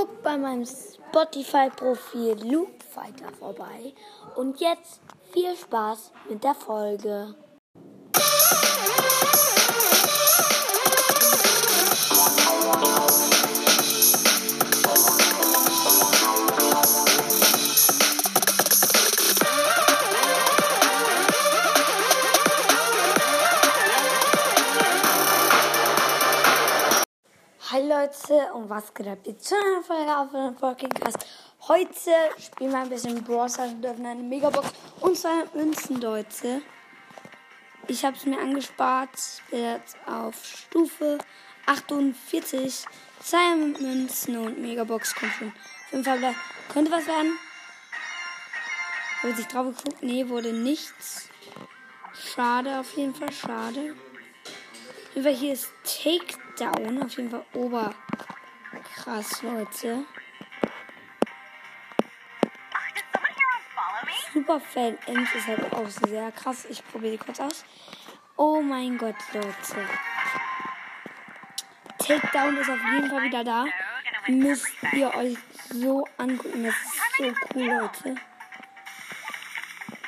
Guckt bei meinem Spotify-Profil Loop Fighter vorbei. Und jetzt viel Spaß mit der Folge. Was geht ab? Jetzt zu einer Folge auf dem Podcast. Heute spielen wir ein bisschen Brawl Stars und dürfen eine Megabox und zwei Münzen, Leute. Ich habe es mir angespart, bin jetzt auf Stufe 48. Zwei Münzen und Megabox kommt schon. Fünf Verbleib. Könnte was werden? Habe sich drauf geguckt? Nee, wurde nichts. Schade, auf jeden Fall, schade. Fall hier ist Takedown. Auf jeden Fall ober. Krass, Leute. Super Fan Ems ist halt auch sehr krass. Ich probiere die kurz aus. Oh mein Gott, Leute. Takedown ist auf jeden Fall wieder da. Müsst ihr euch so angucken. Das ist so cool, Leute.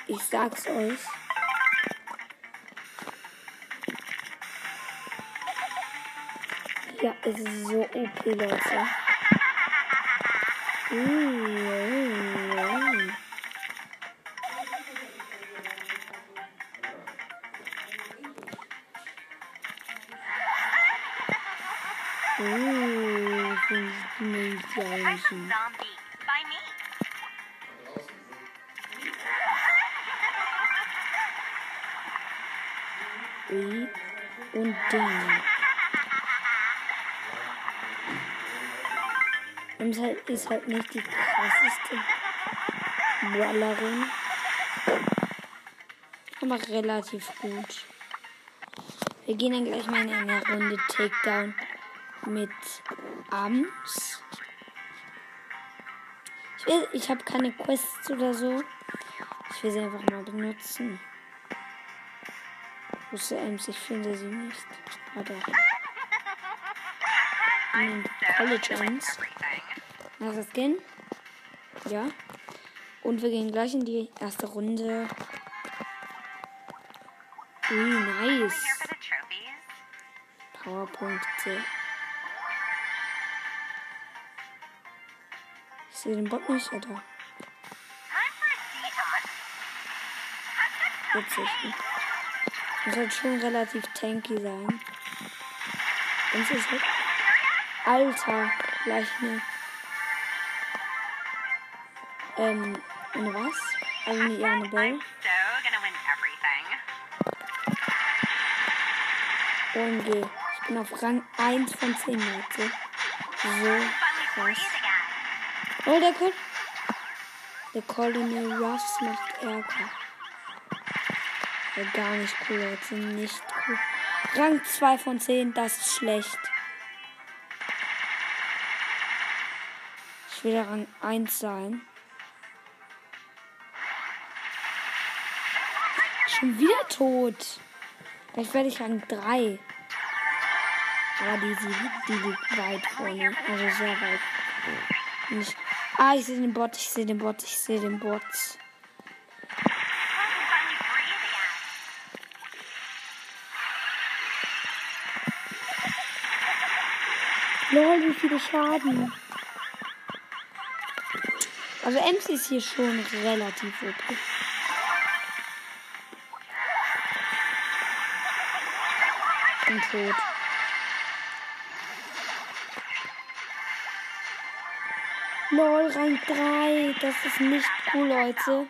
Ich sag's euch. Ja, es ist so OP, Leute. Uh. Uh, sind die Mädchen. Und Ding. Und halt ist halt nicht die krasseste Brawlerin. Aber relativ gut. Wir gehen dann gleich mal in eine Runde Takedown mit Ams. Ich, ich habe keine Quests oder so. Ich will sie einfach mal benutzen. Wo Ems? Ich finde sie nicht. Doch. Hm, College Ems. Das Skin? Ja. Und wir gehen gleich in die erste Runde. Ui, nice. Powerpunkte. Ich sehe den Bot nicht, oder? Witzig. Muss halt schon relativ tanky sein. Und es ist halt. Alter, gleich eine. Ähm, eine was? Also eine, ja, eine. OMG. Ich bin auf Rang 1 von 10, Leute. So krass. Oh, der Col Der Colonel Ruffs macht Ärger. Ja, gar nicht cool, Leute. Nicht cool. Rang 2 von 10, das ist schlecht. Ich will Rang 1 sein. Schon wieder tot. Vielleicht werde ich Rang 3. Aber die, die, die liegt weit vorne. Also sehr weit. Nicht. Ah, ich sehe den Bot, ich sehe den Bot, ich sehe den Bot. Lol, wie viele Schaden. Also MC ist hier schon relativ OP. Schon tot. Lol, Rang 3. Das ist nicht cool, Leute.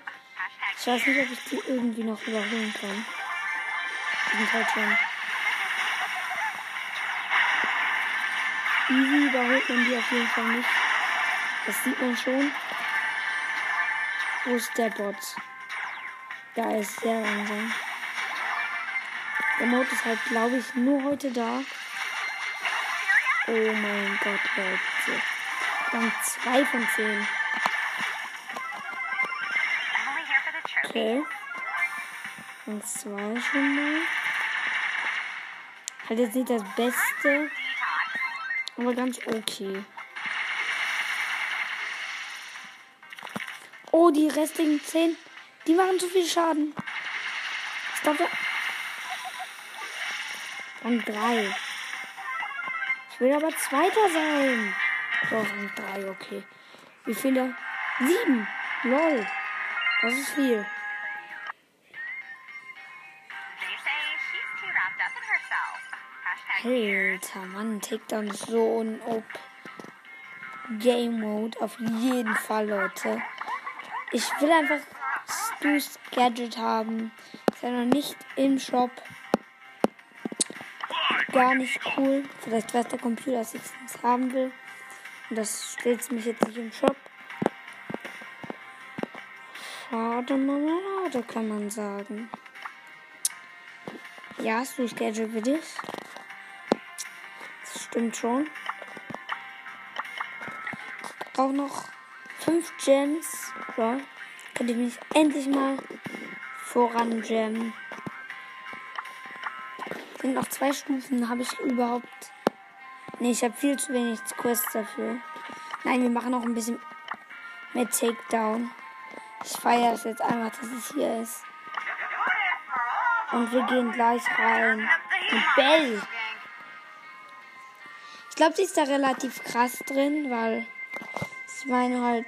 Ich weiß nicht, ob ich die irgendwie noch überholen kann. Sind halt schon. Easy überholt man die auf jeden Fall nicht. Das sieht man schon. Wo ist der Bot? Da ist sehr langsam. Der Mode ist halt, glaube ich, nur heute da. Oh mein Gott, Leute. Rang 2 von 10. I'm only here for the trophy. Okay. Rang 2 schon mal. Halt jetzt nicht das Beste, aber ganz okay. Oh, die restlichen 10, die machen zu viel Schaden. Ich glaube, Rang 3. Ich will aber Zweiter sein. So, Rang 3, okay. Wie viele? 7. Lol. Das ist viel. Alter, Mann, Takedown ist so ein OP. Game Mode auf jeden Fall, Leute. Ich will einfach Stu's Gadget haben. Ist ja noch nicht im Shop. Gar nicht cool. Vielleicht weiß der Computer, dass ich es haben will. Und das steht mich jetzt nicht im Shop. Schade, Marmelade, kann man sagen. Ja, Stu's Gadget will ich. Das stimmt schon. Auch noch fünf Gems. Ja, kann ich mich endlich mal voran gemmen. Sind noch zwei Stufen. Habe ich überhaupt. Nee, ich habe viel zu wenig Quests dafür. Nein, wir machen noch ein bisschen mehr Takedown. Ich feiere es jetzt einfach, dass es hier ist. Und wir gehen gleich rein. Und Bell. Ich glaube, sie ist da relativ krass drin, weil ich meine halt,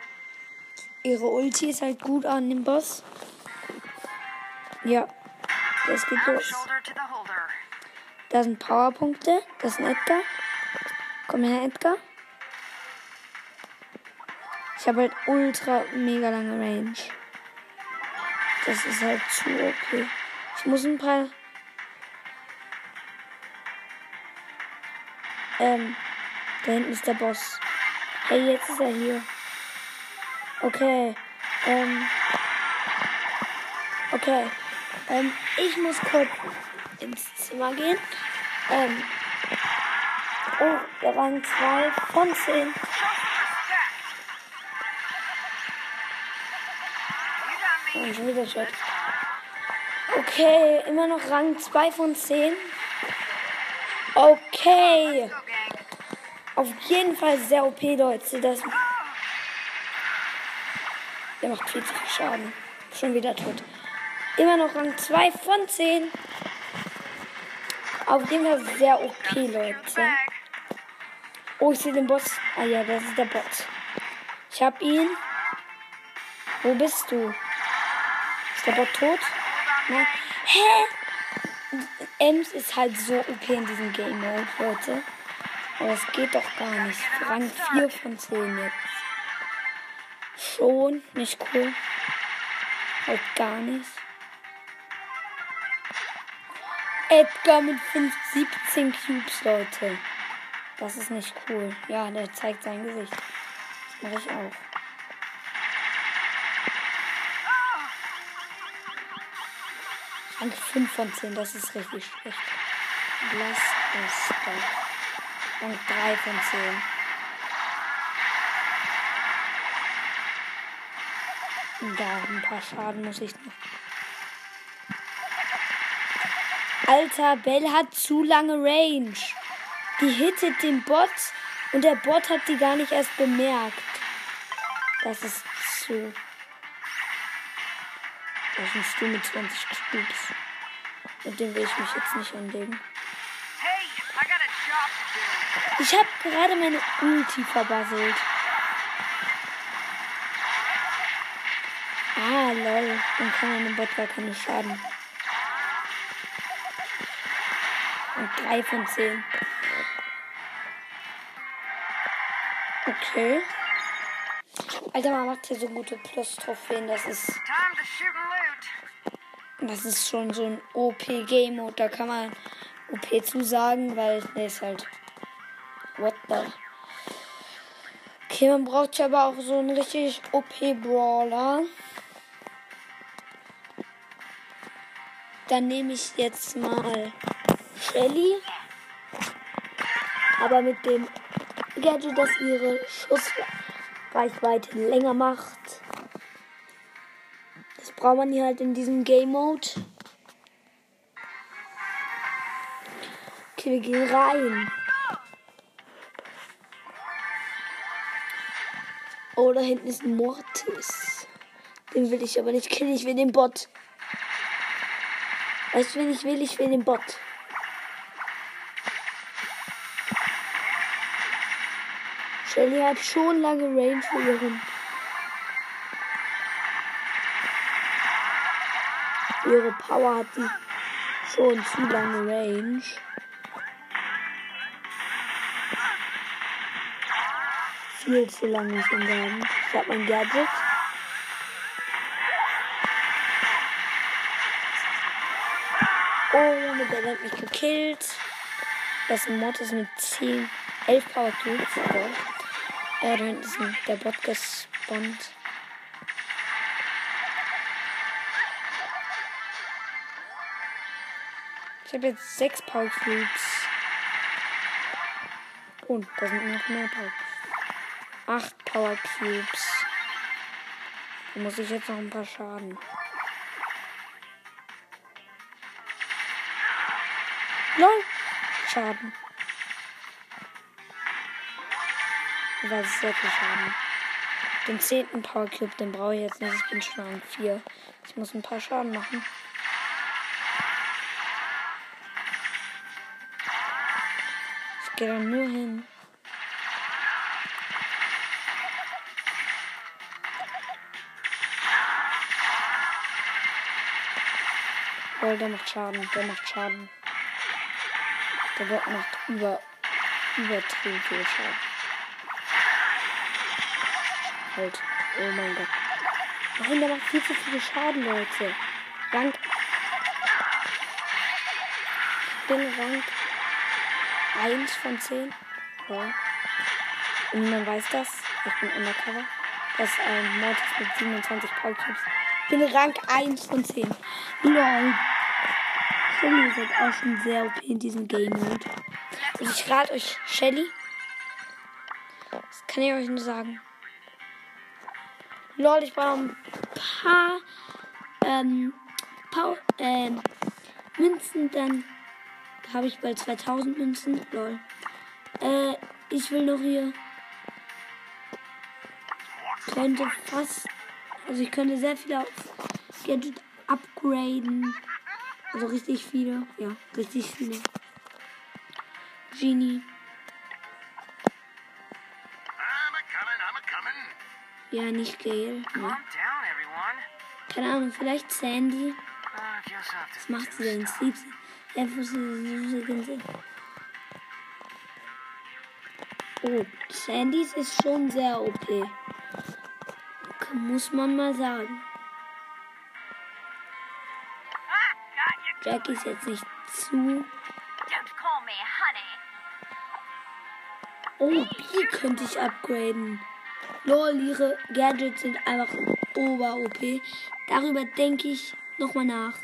ihre Ulti ist halt gut an dem Boss. Ja, das geht los. Da sind Powerpunkte. Das ist ein Edgar. Komm her, Edgar. Ich habe halt ultra mega lange Range. Das ist halt zu OP. Ich muss ein paar. Ähm, da hinten ist der Boss. Hey, jetzt ist er hier. Okay. Ähm. Okay. Ähm, ich muss kurz ins Zimmer gehen. Ähm. Oh, der Rang 2 von 10. Und schon wieder Chat. Okay, immer noch Rang 2 von 10. Okay. Auf jeden Fall sehr OP, Leute. Das der macht viel zu viel Schaden. Schon wieder tot. Immer noch Rang 2 von 10. Auf jeden Fall sehr OP, Leute. Oh, ich sehe den Boss. Ah ja, das ist der Bot. Ich hab ihn. Wo bist du? Ist der Bot tot? Nein. Hä? Ems ist halt so OP in diesem Game Leute. Aber das geht doch gar nicht. Rang 4 von 10 jetzt. Schon, nicht cool. Halt gar nicht. Edgar mit 5, 17 Cubes, Leute. Das ist nicht cool. Ja, der zeigt sein Gesicht. Das mache ich auch. Rang 5 von 10, das ist richtig schlecht. Lass es doch. Rang 3 von 10. Da, ein paar Schaden muss ich noch. Alter, Bell hat zu lange Range. Die hittet den Bot und der Bot hat die gar nicht erst bemerkt. Das ist zu. Das ist ein Stuhl mit 20 Cubes. Mit dem will ich mich jetzt nicht anlegen. Ich habe gerade meine Ulti verbasselt. Ah, lol. Dann kann man dem Bot gar keine Schaden. 3 von 10. Okay. Alter, man macht hier so gute Plus-Trophäen. Das ist, Time to shoot and loot. das ist schon so ein OP-Game-Mode. Da kann man OP zusagen, weil der ist halt. What the? Okay, man braucht ja aber auch so einen richtig OP-Brawler. Dann nehme ich jetzt mal Shelly. Aber mit dem Gadget, das ihre Schussreichweite länger macht. Das braucht man hier halt in diesem Game Mode. Okay, wir gehen rein. Oh, da hinten ist ein Mortis. Den will ich aber nicht killen, ich will den Bot. Weißt du, wen ich will? Ich will den Bot. Shelly hat schon lange Range für ihren. Ihre Power hat die schon zu lange Range. Viel zu lange, man sagen. Ich hab mein Gadget. Oh, der hat mich gekillt. Das Mod ist mit 10, 11 Power Cubes. Oh. Äh, da hinten ist der Bot gespawnt. Ich habe jetzt 6 Power Cubes. Und da sind noch mehr Power Cubes. 8 Power Cubes. Da muss ich jetzt noch ein paar Schaden. Lol. Schaden. War sehr viel Schaden. Den zehnten Power Cube, den brauche ich jetzt nicht. Ich bin schon an 4. Ich muss ein paar Schaden machen. Ich gehe da nur hin. Oh, der macht Schaden, der macht Schaden. Der Bot macht über, übertrieben viel Schaden. Halt. Oh mein Gott. Nein, der macht viel zu viel Schaden, Leute. Rank. Ich bin Rank 1 von 10. Ja. Und niemand weiß das. Ich bin undercover. Das ist ein Mortis mit 27 Power Cubes. Ich bin Rank 1 von 10. LOL. Shelly ist halt auch schon sehr OP in diesem Game Mode. Und ich rate euch, Shelly. Das kann ich euch nur sagen. Lol, ich brauche ein paar ähm, Pau ähm, Münzen, dann habe ich bald 2000 Münzen. Lol. Äh, ich will noch hier. Könnte fast. Also ich könnte sehr viele auf Gadget upgraden. Also richtig viele. Ja, richtig viele. Genie. Ja, nicht. Calm Ne. Keine Ahnung, vielleicht Sandy. Uh, Was macht sie denn? Sleeps. Einfach so so Oh, Sandys ist schon sehr OP. Muss man mal sagen. Jackie ist jetzt nicht zu. Oh, B könnte ich upgraden. Lol, ihre Gadgets sind einfach ober-OP. Darüber denke ich nochmal nach.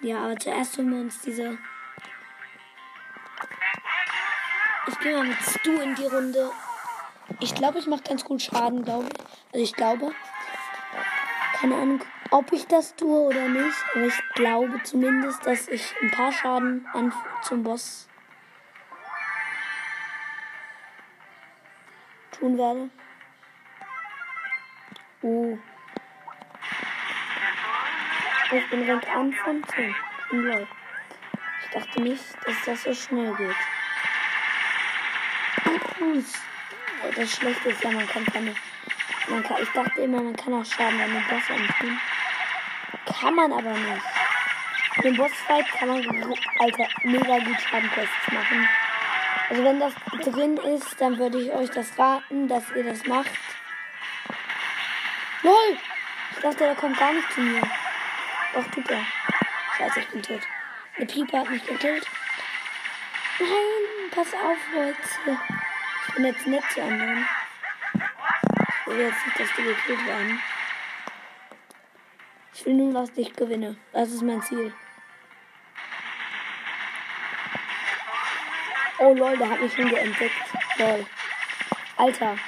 Ja, aber zuerst holen wir uns diese. Ich gehe mal mit Stu in die Runde. Ich glaube, ich mache ganz gut Schaden, glaube ich. Also ich glaube. Keine Ahnung, ob ich das tue oder nicht. Aber ich glaube zumindest, dass ich ein paar Schaden an zum Boss tun werde. Oh. Ich bin Rank 1 von 10. In LOL. Ich dachte nicht, dass das so schnell geht. Das Schlechte ist ja, man kann keine. Man kann, ich dachte immer, man kann auch Schaden an den Boss antun. Kann man aber nicht. Den Bossfight kann man, Alter, mega gut Schadentests machen. Also wenn das drin ist, dann würde ich euch das raten, dass ihr das macht. Dachte, er kommt gar nicht zu mir. Doch, tut er. Scheiße, ich bin tot. Der Pieper hat mich gekillt. Nein, pass auf, Leute. Ich bin jetzt nett zu anderen. Ich will jetzt nicht, dass die gekillt werden. Ich will nur, dass ich gewinne. Das ist mein Ziel. Oh lol, der hat mich schon geentdeckt. Lol. Alter.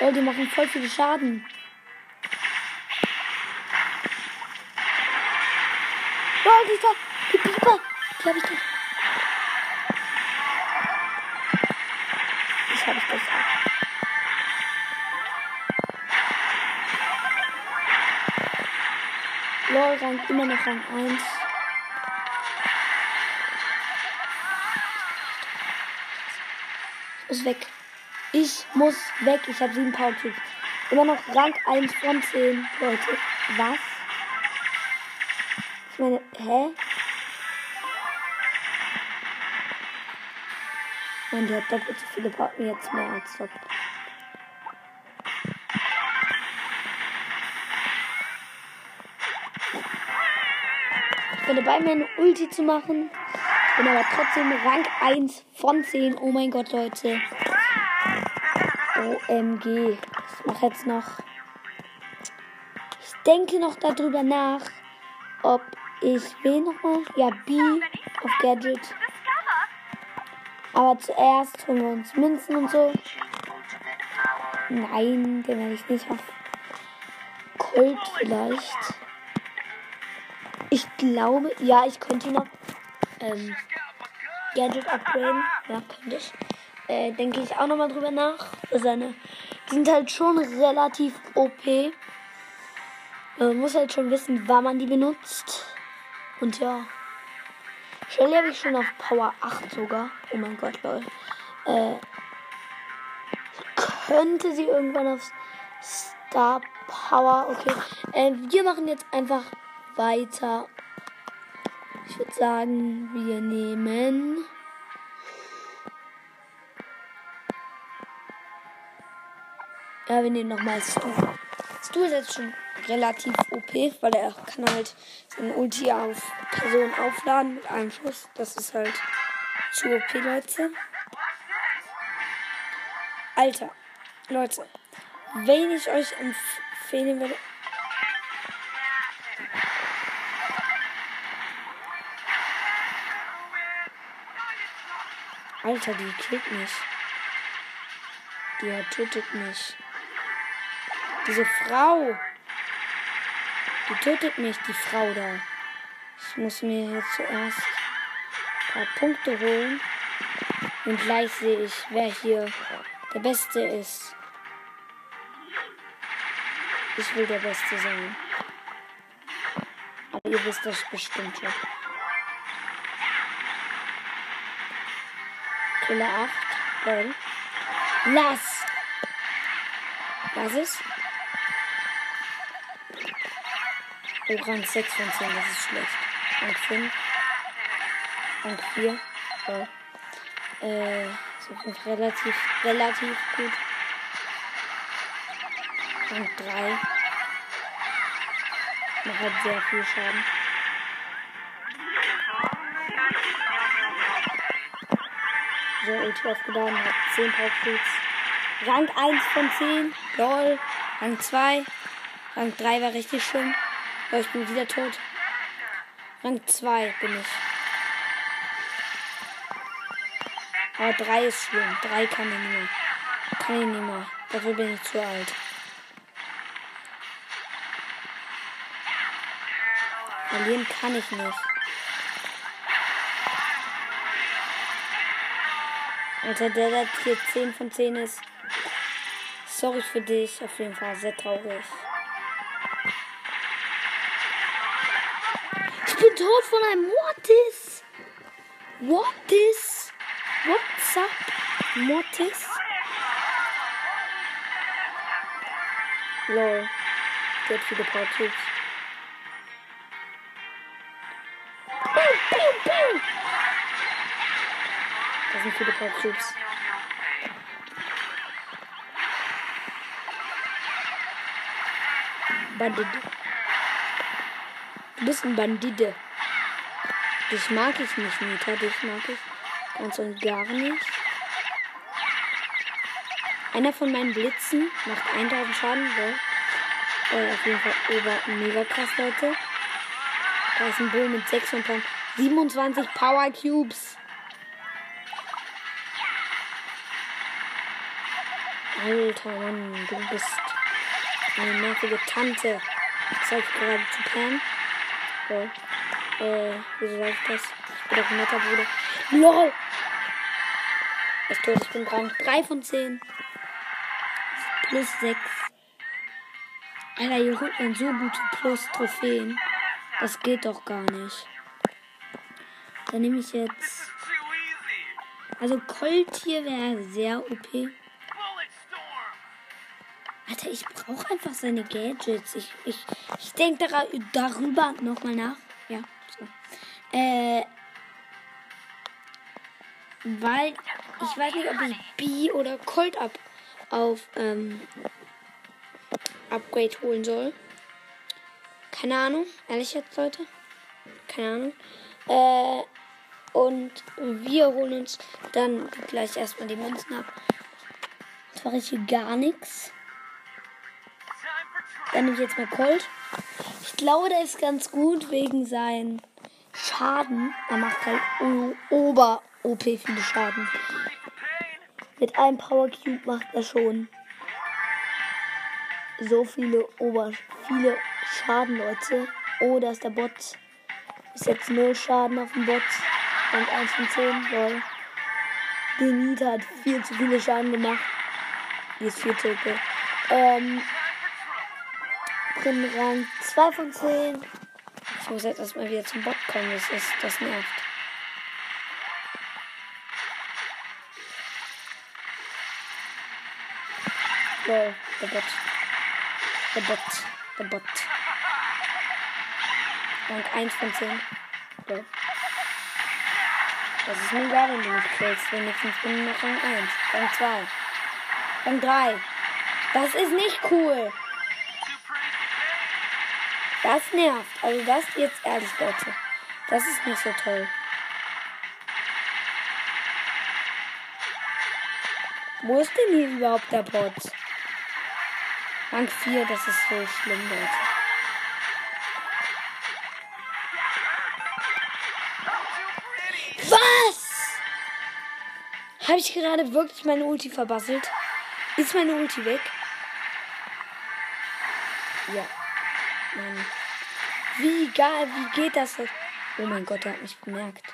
Lol, die machen voll viel Schaden. Lol, die da. Die Pieper. Die hab ich doch. Ich hab ich auch. LOL Rang immer noch Rang 1. Ich muss weg. Ich muss weg. Ich habe sieben Power Cubes. Immer noch Rang 1 von 10. Leute, was? Meine, hä? Nein, die hat doppelt so viele Power. Jetzt mehr als doppelt. Ich bin dabei, meine Ulti zu machen. Bin aber trotzdem Rang 1 von 10. Oh mein Gott, Leute. OMG. Ich mache jetzt noch. Ich denke noch darüber nach, ich will nochmal. Ja, B auf Gadget. Aber zuerst holen wir uns Münzen und so. Nein, den werde ich nicht auf Colt vielleicht. Ich glaube, ja, ich könnte noch ähm, Gadget upgraden. Ja, könnte ich. Äh, denke ich auch nochmal drüber nach. Seine, die sind halt schon relativ OP. Man muss halt schon wissen, wann man die benutzt. Und ja. Shelly habe ich schon auf Power 8 sogar. Oh mein Gott, lol. Äh, könnte sie irgendwann auf Star Power. Okay. Äh, wir machen jetzt einfach weiter. Ich würde sagen, wir nehmen. Ja, wir nehmen nochmal Stu. Stu ist jetzt schon relativ OP, weil er kann halt seine Ulti auf Personen aufladen mit einem Schuss. Das ist halt zu OP, Leute. Alter, Leute, wenn ich euch empfehlen würde. Alter, die killt mich. Die tötet mich. Diese Frau. Die tötet mich, die Frau da. Ich muss mir jetzt zuerst ein paar Punkte holen. Und gleich sehe ich, wer hier der Beste ist. Ich will der Beste sein. Aber ihr wisst das bestimmt schon. Killer 8. Lol. Lass! Was ist? Oh, Rang 6 von 10, das ist schlecht. Rang 5. Rang 4. Oh. Äh, so 5 relativ, relativ gut. Rang 3. Macht halt sehr viel Schaden. So, Ulti aufgeladen, hat 10 Powercubes. Rang 1 von 10. Lol. Rang 2. Rang 3 war richtig schön. Oh, ich bin wieder tot. Rang 2 bin ich. Aber 3 ist schlimm. 3 kann ich nicht mehr. Kann ich nicht mehr. Dafür bin ich zu alt. Verlieren kann ich nicht. Alter, der, der hier 10 von 10 ist. Sorry für dich. Auf jeden Fall sehr traurig. Tot von einem Mortis. Mortis. What's up? Mortis. Lol. Der hat. Piu, piu, piu. Das sind viele Power Cubes. Bandit. Du bist ein Bandite. Dich mag ich nicht, Nita. Dich mag ich ganz und gar nicht. Einer von meinen Blitzen macht 1000 Schaden. So. Äh, auf jeden Fall ober mega krass, Leute. Da ist ein Bull mit 26, 27 Power Cubes. Alter Mann, du bist eine nervige Tante. Ich gerade zu Pam. So. Äh, wieso sag ich das? Ich bin doch ein netter Bruder. LOL! Er ist tot, ich bin dran. 3 von 10. Plus 6. Alter, hier holt man so gute Plus-Trophäen. Das geht doch gar nicht. Dann nehme ich jetzt. Also Colt hier wäre sehr OP. Alter, ich brauche einfach seine Gadgets. Ich, ich, ich denke dar darüber nochmal nach. Äh. Weil ich weiß nicht, ob ich B oder Colt ab auf ähm, Upgrade holen soll. Keine Ahnung, ehrlich jetzt, Leute. Keine Ahnung. Äh, und wir holen uns dann gleich erstmal die Münzen ab. Jetzt mache ich hier gar nichts. Dann nehme ich jetzt mal Colt. Ich glaube, der ist ganz gut wegen seinem Schaden. Er macht halt ober-OP viele Schaden. Mit einem Power Cube macht er schon so viele ober viele Schaden, Leute. Oh, da ist der Bot. Ist jetzt null Schaden auf dem Bot. Und 1 von 10, lol. Die Nita hat viel zu viele Schaden gemacht. Die ist viel zu okay. Ähm, Rang 2 von 10. Ich muss jetzt erstmal wieder zum Bot kommen. Das, ist, das nervt. Lol, der Bot. Der Bot. Der Bot. Rang 1 von 10. Lol. Das ist mir egal, wenn du mich killst. Wenigstens bin ich noch Rang 1. Rang 2. Rang 3. Das ist nicht cool. Das nervt. Also das jetzt ehrlich, Leute. Das ist nicht so toll. Wo ist denn hier überhaupt der Bot? Rang 4, das ist so schlimm, Leute. Was? Habe ich gerade wirklich meine Ulti verbasselt? Ist meine Ulti weg? Ja. Mann. Wie geil, wie geht das? jetzt? Oh mein Gott, der hat mich bemerkt.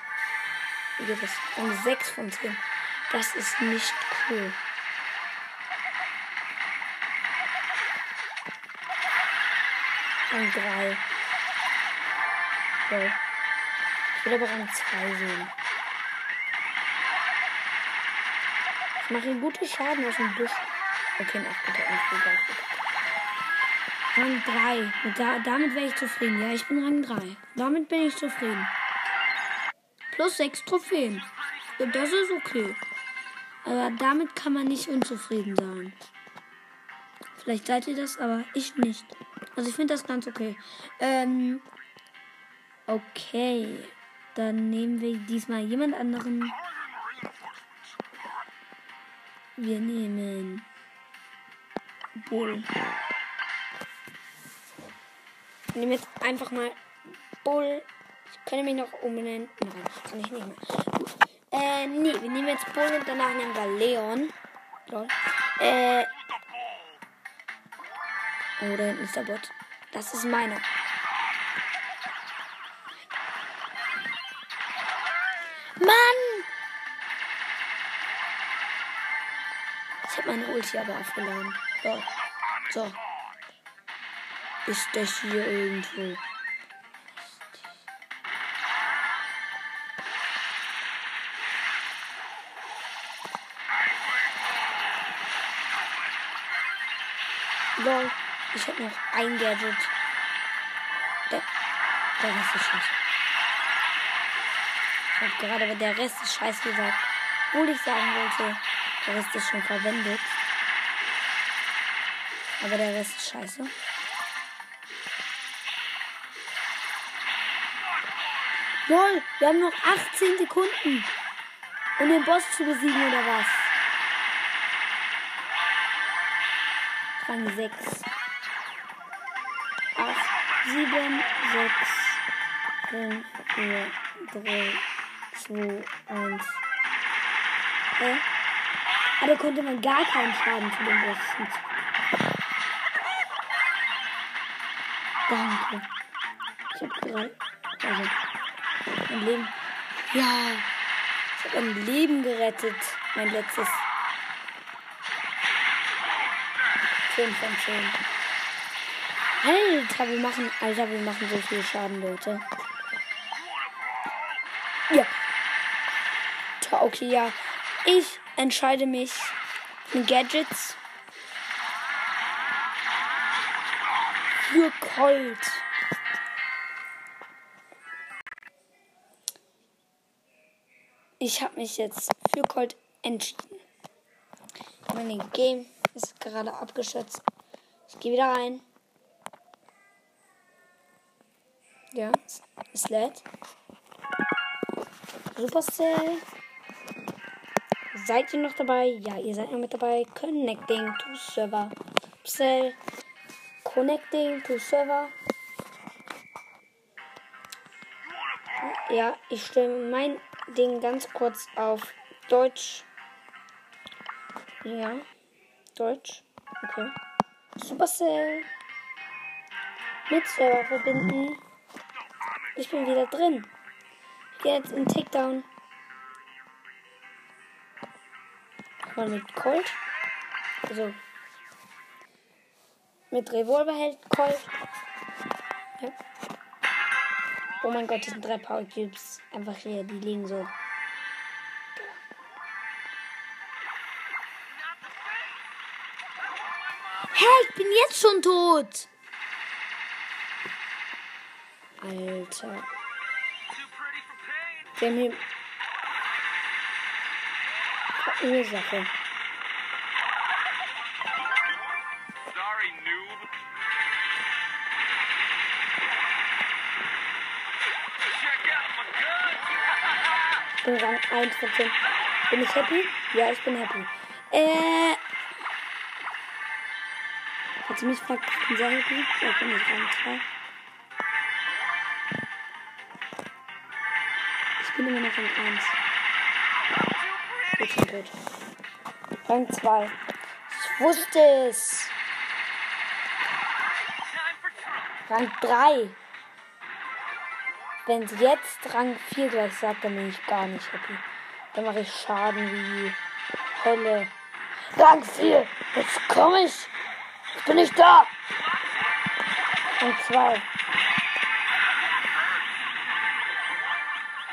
Wie geht das? Rang 6 von 10. Das ist nicht cool. Rang 3. So. Ich will aber Rang 2 sehen. Ich mache ihm gute Schaden aus dem Busch. Okay, bitte, nach bitte, nach bitte. Rang 3. Mit da, damit wäre ich zufrieden. Ja, ich bin Rang 3. Damit bin ich zufrieden. Plus 6 Trophäen. Ja, das ist okay. Aber damit kann man nicht unzufrieden sein. Vielleicht seid ihr das, aber ich nicht. Also ich finde das ganz okay. Ähm, okay. Dann nehmen wir diesmal jemand anderen. Wir nehmen Bull. Nehme jetzt einfach mal Bull. Ich könnte mich noch umbenennen. Nein, kann ich nicht mehr. Äh, nee, wir nehmen jetzt Bull und danach nehmen wir Leon. Lol. Äh. Oh, da hinten ist der Bot. Das ist meiner. Mann! Ich habe meine Ulti aber aufgeladen. So. so. Ist das hier irgendwo? Lol, ich hab noch ein Gadget. Der, der Rest ist scheiße. Ich hab gerade aber der Rest ist scheiße gesagt. Obwohl ich sagen wollte, der Rest ist schon verwendet. Aber der Rest ist scheiße. Lol, wir haben noch 18 Sekunden. Um den Boss zu besiegen oder was? Rang 6. 8, 7, 6, 5, 4, 3, 2, 1. Hä? Aber da konnte man gar keinen Schaden zu dem Boss hinzufügen. Danke. Ich hab gerade. Also, mein Leben. Ja. Ich habe ein Leben gerettet. Mein letztes. 10 von 10. Alter, wir machen, Alter, wir machen so viel Schaden, Leute. Ja. Okay, ja. Ich entscheide mich mit Gadgets für Colt. Ich habe mich jetzt für Colt entschieden. Mein Game ist gerade abgeschätzt. Ich gehe wieder rein. Ja, es- lädt. Supercell. Seid ihr noch dabei? Ja, ihr seid noch mit dabei. Connecting to Server. Supercell. Connecting to Server. Ja, ich stelle mein Ding ganz kurz auf Deutsch. Ja, Deutsch. Okay. Supercell. Mit Server verbinden. Ich bin wieder drin. Jetzt in Takedown. Mal mit Colt. Also. Mit Revolver hält Colt. Oh mein Gott, das sind drei Power Cubes. Einfach hier, die liegen so. Hä, ich bin jetzt schon tot. Alter. Wir haben hier Ursache. Bin Rang 1 von 10. Bin ich happy? Ja, ich bin happy. Äh. Hat sie mich gefragt, ich bin sehr happy? Ja, ich bin nicht Rang 2. Ich bin immer noch Rang 1. Ich bin tot. Rang 2. Ich wusste es. Rang 3. Wenn sie jetzt Rang 4 gleich sagt, dann bin ich gar nicht happy. Dann mache ich Schaden wie Hölle. Rang 4. Jetzt komme ich. Ich bin nicht da. Rang 2.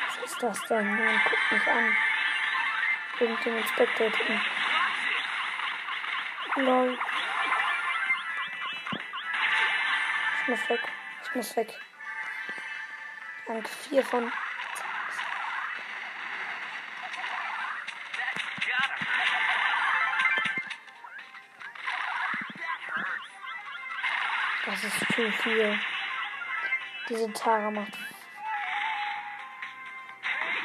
Was ist das denn? Man guckt mich an. Irgendjemand spectatet mich. Lol. Ich muss weg. Ich muss weg. Rang 4 von. Das ist zu viel. Diese Tara macht.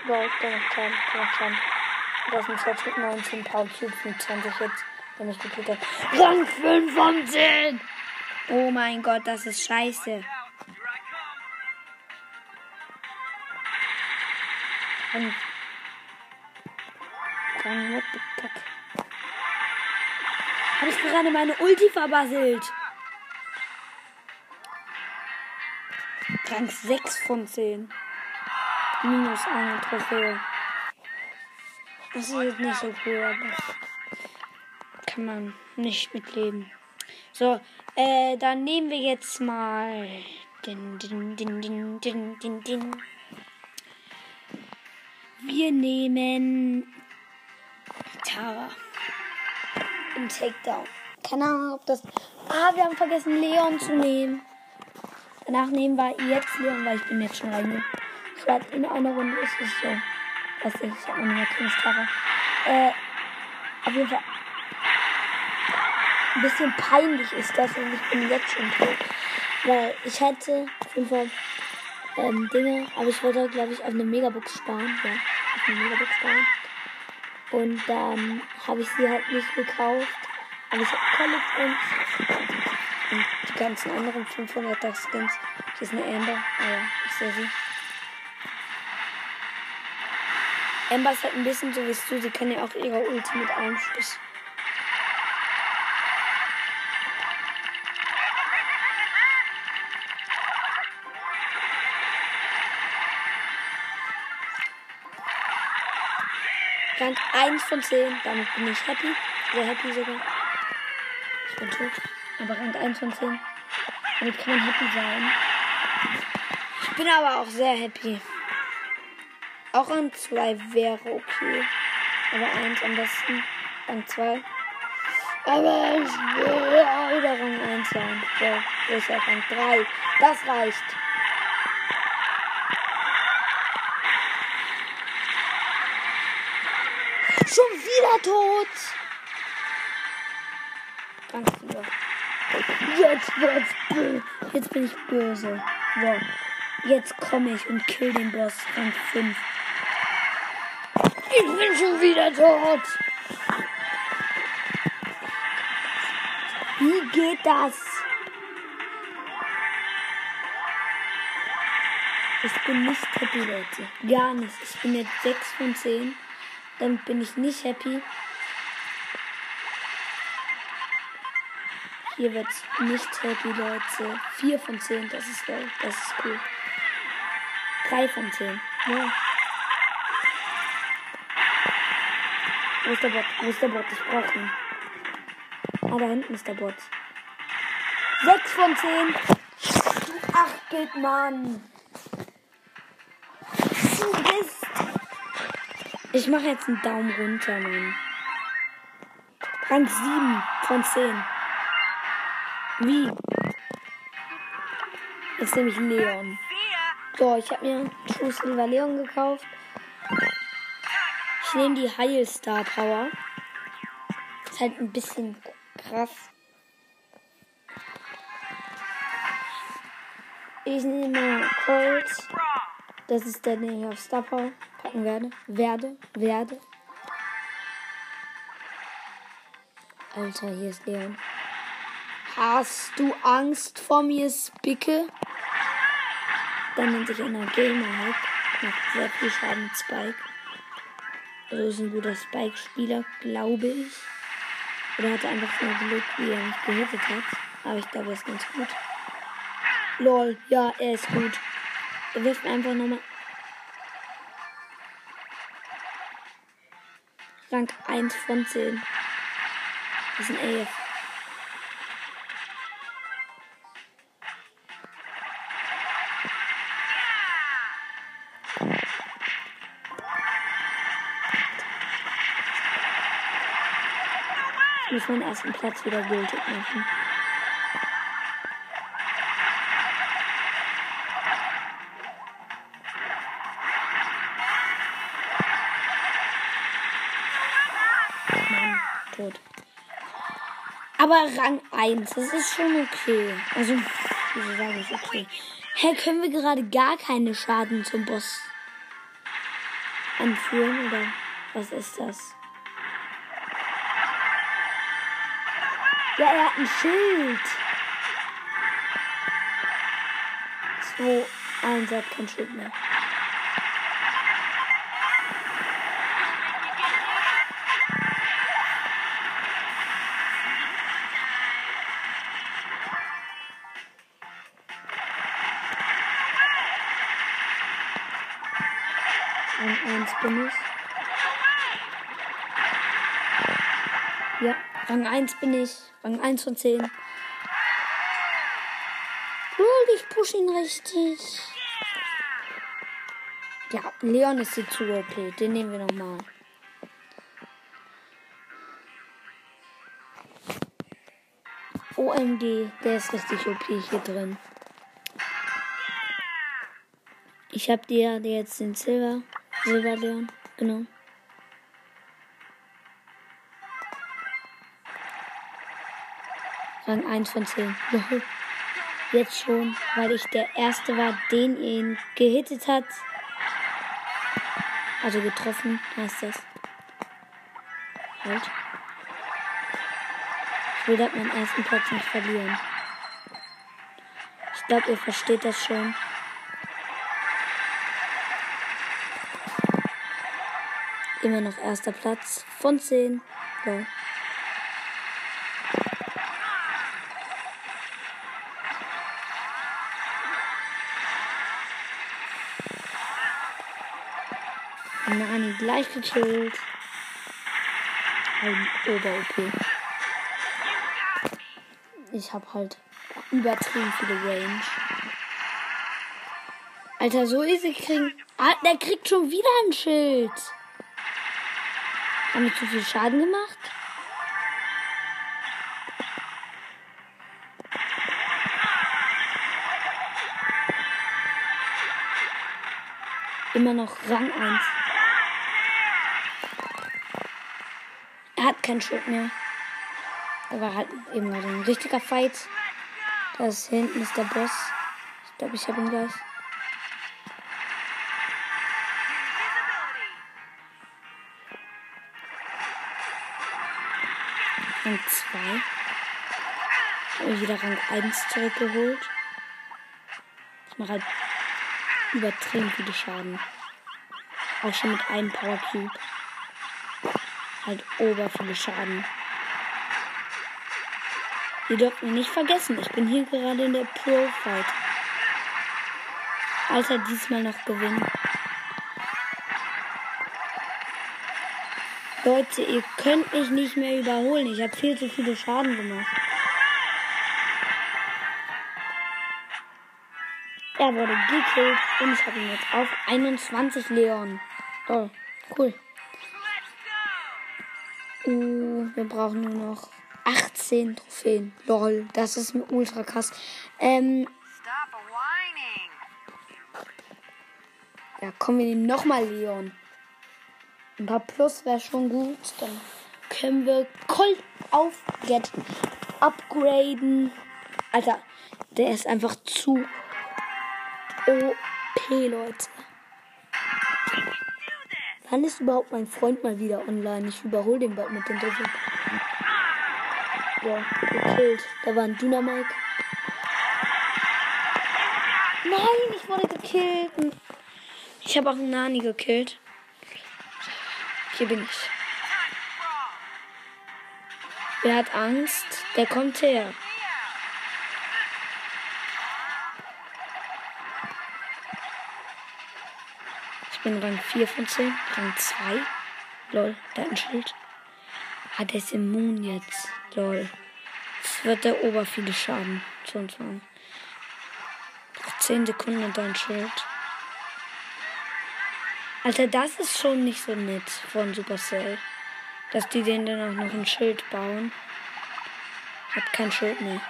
Lol, der macht Schaden. Der macht Schaden. Das sind jetzt mit 19 Power Cubes mit 20 Hits, der mich gekillt hat. Rang 5 von 10! Oh mein Gott, das ist scheiße. What the fuck? Habe ich gerade meine Ulti verbasselt? Rang 6 von 10. Minus eine Trophäe. Das ist jetzt nicht so cool, aber kann man nicht mitleben. So, äh, dann nehmen wir jetzt mal. Din, din, din, din, din, din, din. Wir nehmen Tara. Im Takedown. Keine Ahnung, ob das. Ah, wir haben vergessen, Leon zu nehmen. Danach nehmen wir jetzt Leon, weil ich bin jetzt schon reingeschaut. In einer Runde ist es so. Weiß ich, ich habe mehr Kingstara. Äh, auf jeden Fall. Ein bisschen peinlich ist das und ich bin jetzt schon tot. Weil ich hätte fünf ähm, Dinge, aber ich wollte, glaube ich, auf eine Megabox sparen. Ja, auf eine Megabox sparen. Und dann habe ich sie halt nicht gekauft. Aber ich habe College und, und die ganzen anderen 500er Skins. Hier ist eine Amber. Ah ja, ich sehe sie. Amber ist halt ein bisschen so wie du. Sie kann ja auch ihre Ulti mit. Rang 1 von 10. Damit bin ich happy. Sehr happy sogar. Ich bin tot. Aber Rang 1 von 10. Damit kann man happy sein. Ich bin aber auch sehr happy. Auch an 2 wäre okay. Aber 1 am besten. Rang 2. Aber ich will auch wieder Rang 1 sein. So, er? Rang 3. Das reicht. Schon wieder tot. Rang 4. Jetzt wird's böse. Jetzt bin ich böse. So. Jetzt komme ich und kill den Boss. Rang 5. Ich bin schon wieder tot. Wie geht das? Ich bin nicht happy, Leute. Gar nicht. Ich bin jetzt 6 von 10. Damit bin ich nicht happy. Hier wird's nicht happy, Leute. 4 von 10, das ist geil. Das ist cool. 3 von 10. Ja. Wo ist der Bot? Wo ist der Bot? Ich brauche ihn. Ah, da hinten ist der Bot. 6 von 10. 8 Mann. Ich mache jetzt einen Daumen runter, Mann. Rang 7 von 10. Wie? Jetzt nehme ich Leon. So, ich habe mir True Silver Leon gekauft. Ich nehme die Heilstar Power. Ist halt ein bisschen krass. Ich nehme Colt. Das ist der, ich auf Star Power packen werde. Werde, werde. Alter, hier ist Leon. Hast du Angst vor mir, Spicke? Dann nennt sich einer Gamer-Hack. Macht sehr viel Schaden mit Spike. Also ist ein guter Spike-Spieler, glaube ich. Oder hatte einfach nur Glück, wie er mich gehittet hat. Aber ich glaube, er ist ganz gut. Lol, ja, er ist gut. Er wirft mir einfach nochmal. Rang 1 von 10. Das ein AF. Ich muss meinen ersten Platz wieder gültig machen. Aber Rang 1, das ist schon okay. Also, wieso sage ich okay? Hä, können wir gerade gar keine Schaden zum Boss anführen? Oder was ist das? Ja, er hat ein Schild. 2, 1, er hat kein Schild mehr. Bin ich. Ja, Rang 1 bin ich. Rang 1 von 10. Lol, ich push ihn richtig. Ja, Leon ist hier zu OP. Den nehmen wir nochmal. OMG, der ist richtig OP hier drin. Ich hab dir jetzt den Silber, Silber Leon, genau. Rang 1 von 10. Lol. Jetzt schon, weil ich der Erste war, den ihn gehittet hat. Also getroffen heißt das. Halt. Ich will dort meinen ersten Platz nicht verlieren. Ich glaube, ihr versteht das schon. Immer noch erster Platz von 10. Ja. Nani gleich gekillt. Ein Ober-OP. Ich hab halt übertrieben viele Range. Alter, so easy kriegen. Ah, der kriegt schon wieder ein Schild. Haben wir zu viel Schaden gemacht? Immer noch Rang 1. Er hat kein Schild mehr. Da war halt eben gerade ein richtiger Fight. Das hinten ist der Boss. Ich glaube, ich habe ihn gleich. Rang 2. Und wieder Rang 1 zurückgeholt. Ich mache halt übertrieben viele Schaden. Auch schon mit einem Power Cube. Halt ober viele Schaden. Ihr dürft mir nicht vergessen, ich bin hier gerade in der Pro Fight. Alter, diesmal noch gewinnen. Leute, ihr könnt mich nicht mehr überholen. Ich habe viel zu viele Schaden gemacht. Er wurde gekillt und ich habe ihn jetzt auf 21 Leon. Oh, cool. Uh, wir brauchen nur noch 18 Trophäen. Lol, das ist ultra krass. Ähm, ja, kommen wir nehmen nochmal Leon. Ein paar Plus wäre schon gut. Dann können wir Colt auf Get upgraden. Alter, der ist einfach zu OP, Leute. Wann ist überhaupt mein Freund mal wieder online? Ich überhole den bald mit dem Doppel. Ja, gekillt. Da war ein Dynamik. Nein, ich wurde gekillt. Ich habe auch einen Nani gekillt. Hier bin ich. Wer hat Angst? Der kommt her. Ich bin Rang 4 von 10. Rang 2. Lol, da ein Schild. Ah, der ist immun jetzt. Lol. Jetzt wird der Ober viele Schaden. Noch 10 Sekunden und ein Schild. Alter, das ist schon nicht so nett von Supercell. Dass die denen dann auch noch ein Schild bauen. Hat kein Schild mehr.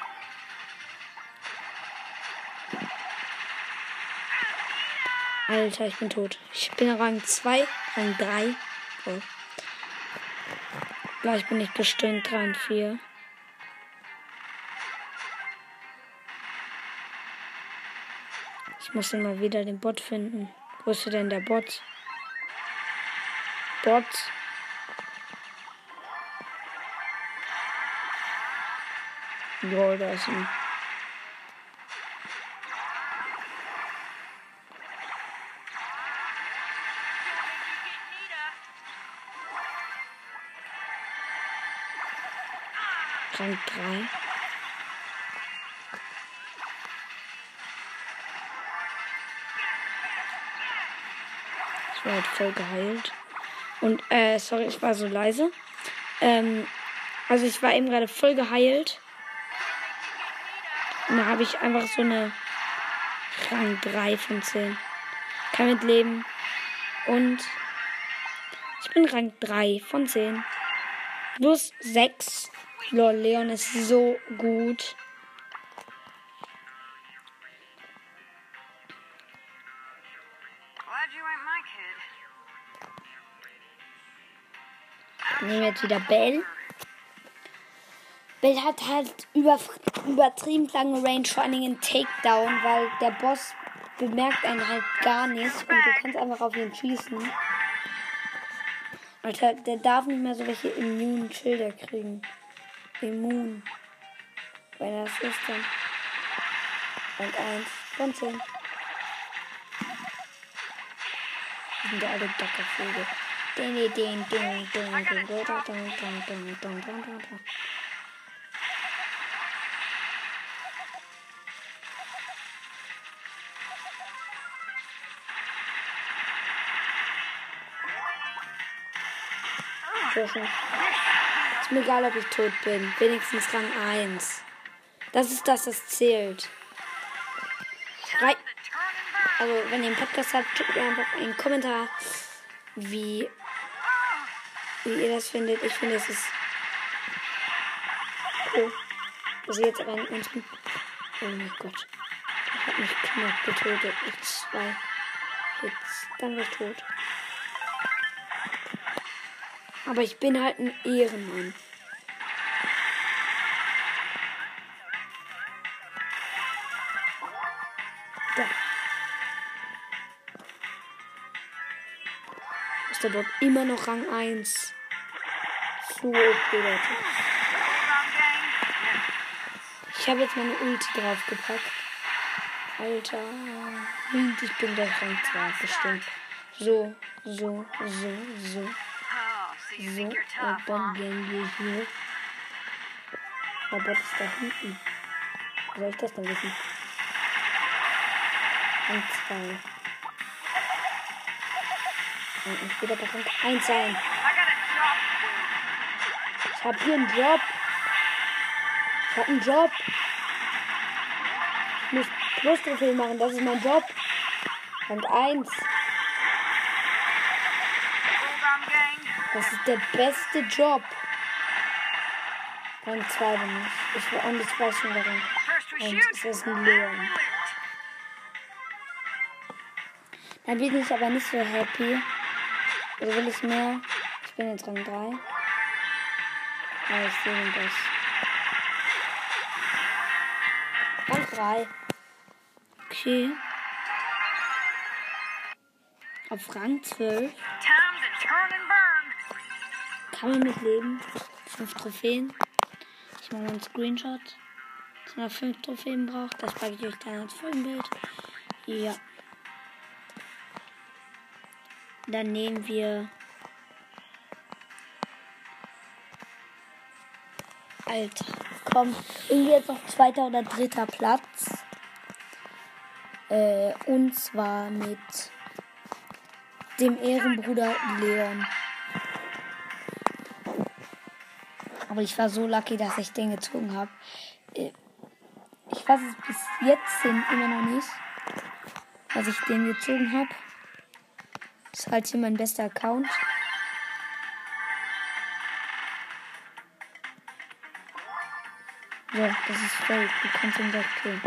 Alter, ich bin tot. Ich bin Rang 2, Rang 3. Oh. Gleich bin ich bestimmt Rang 4. Ich muss immer wieder den Bot finden. Wo ist denn der Bot? Bot. Jo, da ist ein. Rang 3. Ich war halt voll geheilt. Und, äh, sorry, ich war so leise. Ähm, also ich war eben gerade voll geheilt. Und da habe ich einfach so eine Rang 3 von 10. Kann mit leben. Und ich bin Rang 3 von 10. Plus 6. Lol, Leon ist so gut. Nehmen wir jetzt wieder Bell. Bell hat halt über, übertrieben lange Range, vor allen Takedown, weil der Boss bemerkt einen halt gar nicht und du kannst einfach auf ihn schießen. Alter, der darf nicht mehr so welche immunen Schilder kriegen. Immun. Wenn er das ist, dann. Und eins von zehn. Sind ja alle Dockervögel. Ding, ding, ding, ding, ding, ding, ding. Sehr schön. Ist mir egal, ob ich tot bin. Wenigstens Rang 1. Das ist das, das zählt. Schrei also, wenn ihr einen Podcast habt, schickt mir einfach einen Kommentar, wie, wie ihr das findet. Ich finde, es ist. Oh. Das jetzt aber ein. Oh mein Gott. Ich hab mich knapp getötet. Ich zwei. Jetzt. Dann war ich tot. Aber ich bin halt ein Ehrenmann. Da. Ist der Bot immer noch Rang 1. So, okay, Leute. Ich habe jetzt meine Ulti draufgepackt. Alter. Und ich bin der Rang 2 bestimmt. So, so, so, so. So und dann gehen wir hier. Der Bot ist da hinten. Wie soll ich das denn wissen? Rang 2. Und ich will aber Rang 1 sein. Ich hab hier einen Job. Ich hab einen Job. Ich muss Plus-Trophäen machen, das ist mein Job. Rang 1. Hold on, gang. Das ist der beste Job. Rang 2 bin ich. ich. Und ich weiß schon we Und es ist ein Leon. Dann bin ich aber nicht so happy. Also will ich mehr. Ich bin jetzt Rang 3. Aber ich sehe das. Rang 3. Okay. Auf Rang 12 Time to turn and burn. kann man mit leben. 5 Trophäen. Ich mache mal einen Screenshot. Dass man 5 Trophäen braucht. Das packe ich euch dann als Folgenbild. Ja. Dann nehmen wir. Alter, komm. Irgendwie jetzt noch zweiter oder dritter Platz. Äh, und zwar mit dem Ehrenbruder Leon. Aber ich war so lucky, dass ich den gezogen habe. Äh, Ich weiß es bis jetzt immer noch nicht, dass ich den gezogen habe. Das ist halt hier mein bester Account. So, das ist fake. Du kannst ihn gleich killen.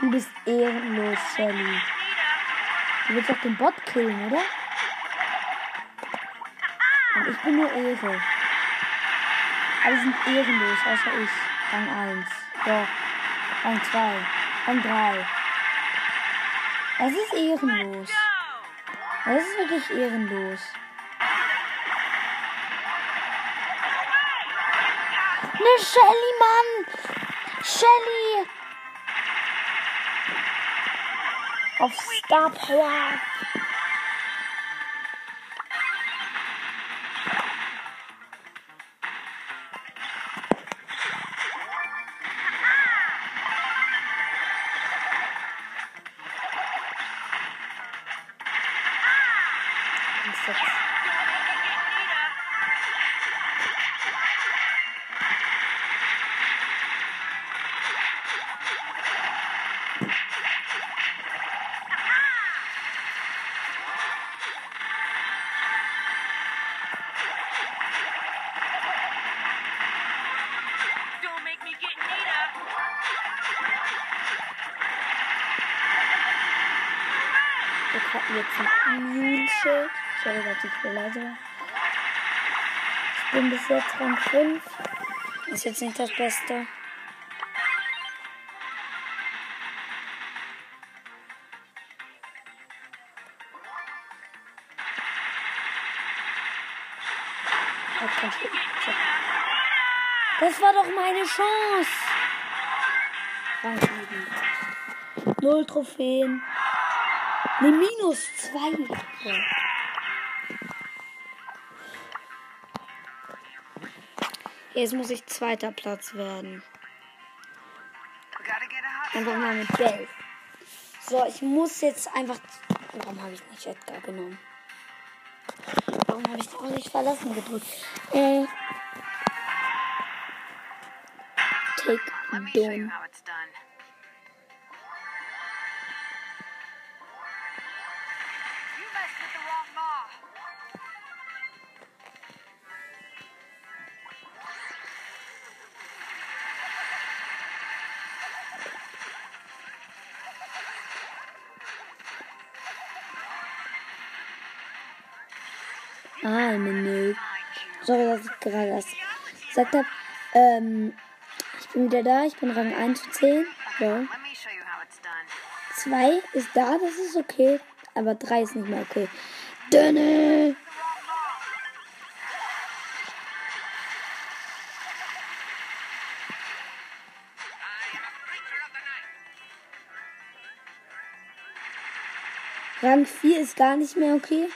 Du bist ehrenlos, Shelly. Du willst doch den Bot killen, oder? Und ich bin nur Ehre. Alle sind ehrenlos, außer ich. Rang 1. Doch. Rang 2. Rang 3. Das ist ehrenlos. Das ist wirklich ehrenlos. Ne Shelly, Mann! Shelly! Auf Star Power. relativ viel leiser. Also, ich bin bis jetzt Rang 5. Ist jetzt nicht das Beste. Das war doch meine Chance. Null Trophäen. Ne, minus 2. Jetzt muss ich zweiter Platz werden. Einfach mal mit Bell. So, ich muss jetzt einfach. Warum habe ich nicht Edgar genommen? Warum habe ich auch nicht verlassen gedrückt? Äh. Take Let gesagt habe. Ähm, ich bin wieder da. Ich bin Rang 1 zu 10. Ja. Let me show you how it's done. 2 ist da, das ist okay. Aber 3 ist nicht mehr okay. Dönne! Rang 4 ist gar nicht mehr okay.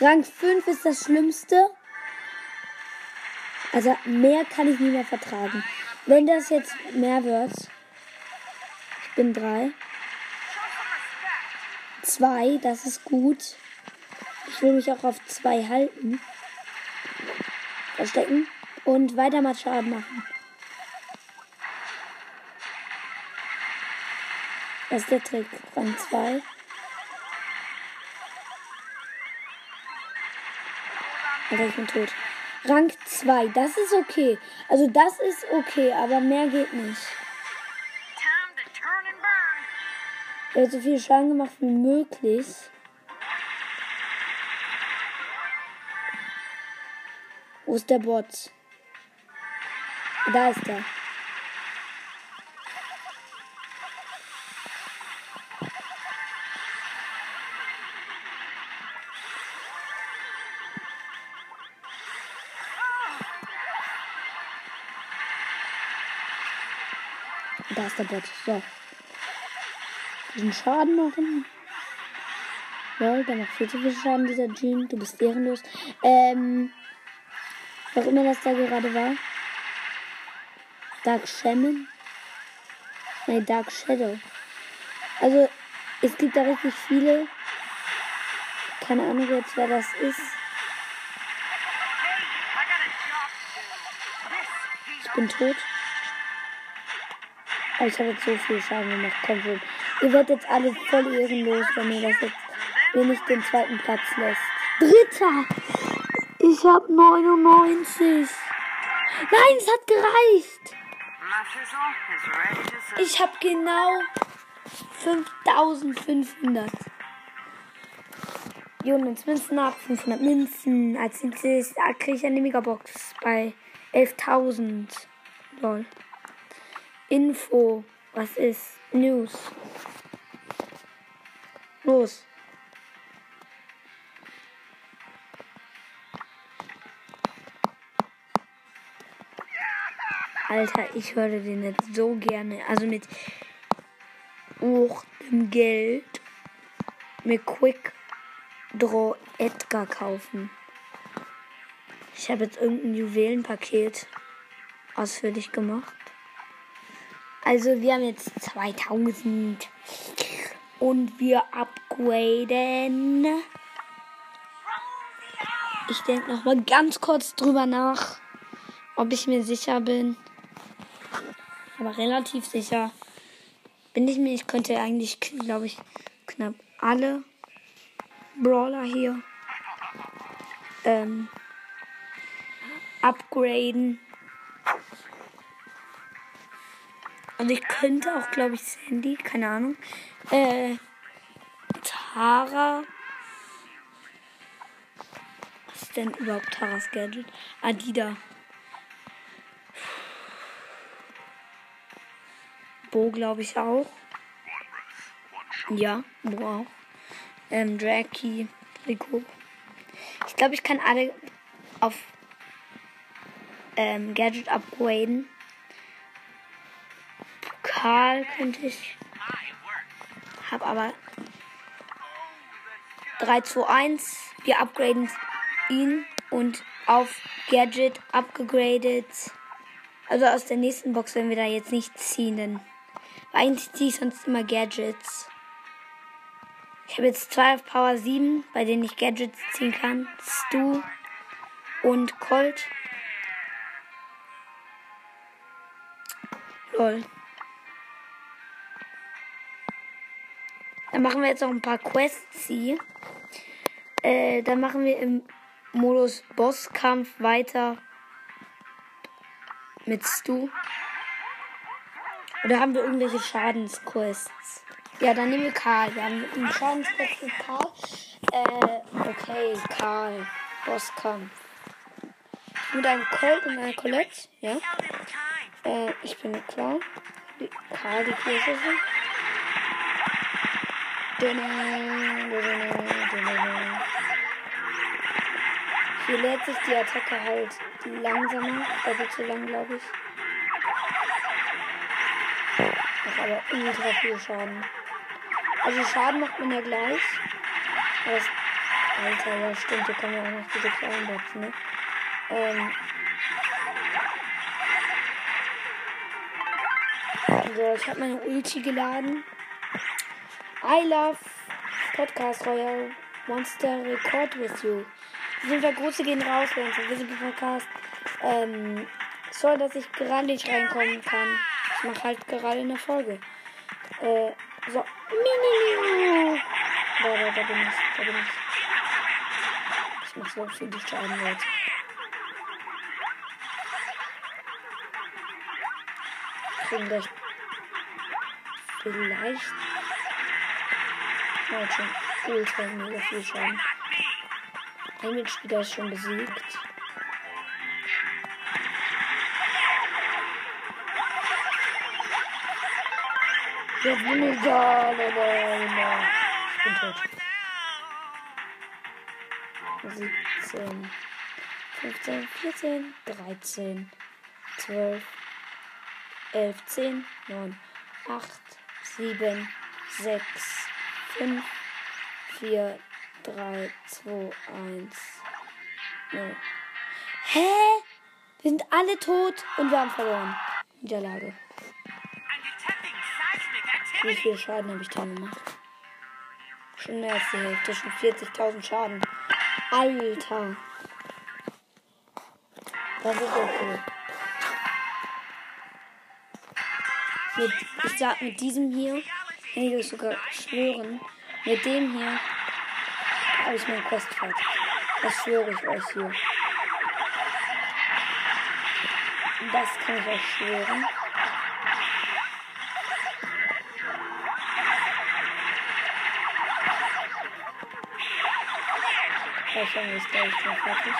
Rang 5 ist das Schlimmste. Also mehr kann ich nicht mehr vertragen. Wenn das jetzt mehr wird. Ich bin 3. Show some respect. 2, das ist gut. Ich will mich auch auf 2 halten. Verstecken. Und weiter mal Schaden machen. Das ist der Trick. Rang 2. Alter, ich bin tot. Rang 2, das ist okay. Also das ist okay, aber mehr geht nicht. Ich habe so viel Schaden gemacht wie möglich. Wo ist der Bot? Da ist er. Da ist der Bot. So. Diesen Schaden machen. Ja, der macht viel zu viel Schaden, dieser Jean. Du bist ehrenlos. Ähm. Was immer das da gerade war. Dark Shaman. Nein, Dark Shadow. Also, es gibt da richtig viele. Keine Ahnung jetzt, wer das ist. Ich bin tot. Aber ich habe jetzt so viel Schaden gemacht. Komm schon. Ihr werdet jetzt alle voll ehrenlos, wenn ihr das jetzt mir nicht den zweiten Platz lässt. Dritter! Ich habe 99. Nein, es hat gereicht. Ich habe genau 5500. Jonas Münzen ab, 500 Münzen. Als nächstes kriege ich eine Megabox bei 11.000. Lol. Info. Was ist? News. Los. Alter, ich höre den jetzt so gerne. Also mit auch Geld mit Quick Draw Edgar kaufen. Ich habe jetzt irgendein Juwelenpaket ausführlich gemacht. Also wir haben jetzt 2000 und wir upgraden. Ich denke noch mal ganz kurz drüber nach, ob ich mir sicher bin. Aber relativ sicher bin ich mir. Ich könnte eigentlich, glaube ich, knapp alle Brawler hier ähm, upgraden. Und ich könnte auch, glaube ich, Sandy, keine Ahnung. Äh, Tara. Was ist denn überhaupt Taras Gadget? Adida. Bo, glaube ich, auch. Ja, Bo auch. Ähm, Draki, Rico. Ich glaube, ich kann alle auf ähm, Gadget upgraden. Karl könnte ich. Hab aber 3, 2, 1. Wir upgraden ihn und auf Gadget upgegradet. Also aus der nächsten Box werden wir da jetzt nicht ziehen, denn eigentlich ziehe ich sonst immer Gadgets. Ich habe jetzt zwei auf Power 7, bei denen ich Gadgets ziehen kann. Stu und Colt. Lol. Dann machen wir jetzt noch ein paar Quests hier. Äh, dann machen wir im Modus Bosskampf weiter mit Stu. Oder haben wir irgendwelche Schadensquests? Ja, dann nehmen wir Karl. Wir haben einen Schadensquest mit Karl. Äh, okay, Karl. Bosskampf. Mit einem Colt und einer Colette, ja. Äh, ich bin. Die Karl, die Prinzessin. Hier lädt sich die Attacke halt langsamer, doppelt so lang, glaube ich. Macht aber ultra viel Schaden. Also Schaden macht man ja gleich. Aber das, Alter, ja stimmt, hier kommen ja auch noch diese kleinen Boxen, ne? Ähm. So, ich habe meine Ulti geladen. I love Podcast Royal Monster Record with you. Auf jeden Fall Grüße gehen raus, wenn es Visible Podcast. Ähm, soll, dass ich gerade nicht reinkommen kann. Ich mache halt gerade eine Folge. Äh, so. Mini. Da, da, da bin ich. Da bin ich. Ich mach so viel Schaden, Leute. Kriegen gleich vielleicht. Ja, schon ultra mega viel Schaden. Ein Mitspieler ist schon besiegt. Ich da, Leute. Ich bin tot. 17, 15, 14, 13, 12, 11, 10, 9, 8, 7, 6, 5, 4, 3, 2, 1, 0. Hä? Wir sind alle tot und wir haben verloren. Niederlage. Wie viel Schaden habe ich da gemacht? Schon mehr als die Hälfte, schon 40.000 Schaden. Alter. Das ist okay. Mit, ich sag mit diesem hier, kann ich euch sogar schwören, mit dem hier habe ich mein Quest fertig. Das schwöre ich euch hier. Das kann ich euch schwören. Wir es gleich schon fertig.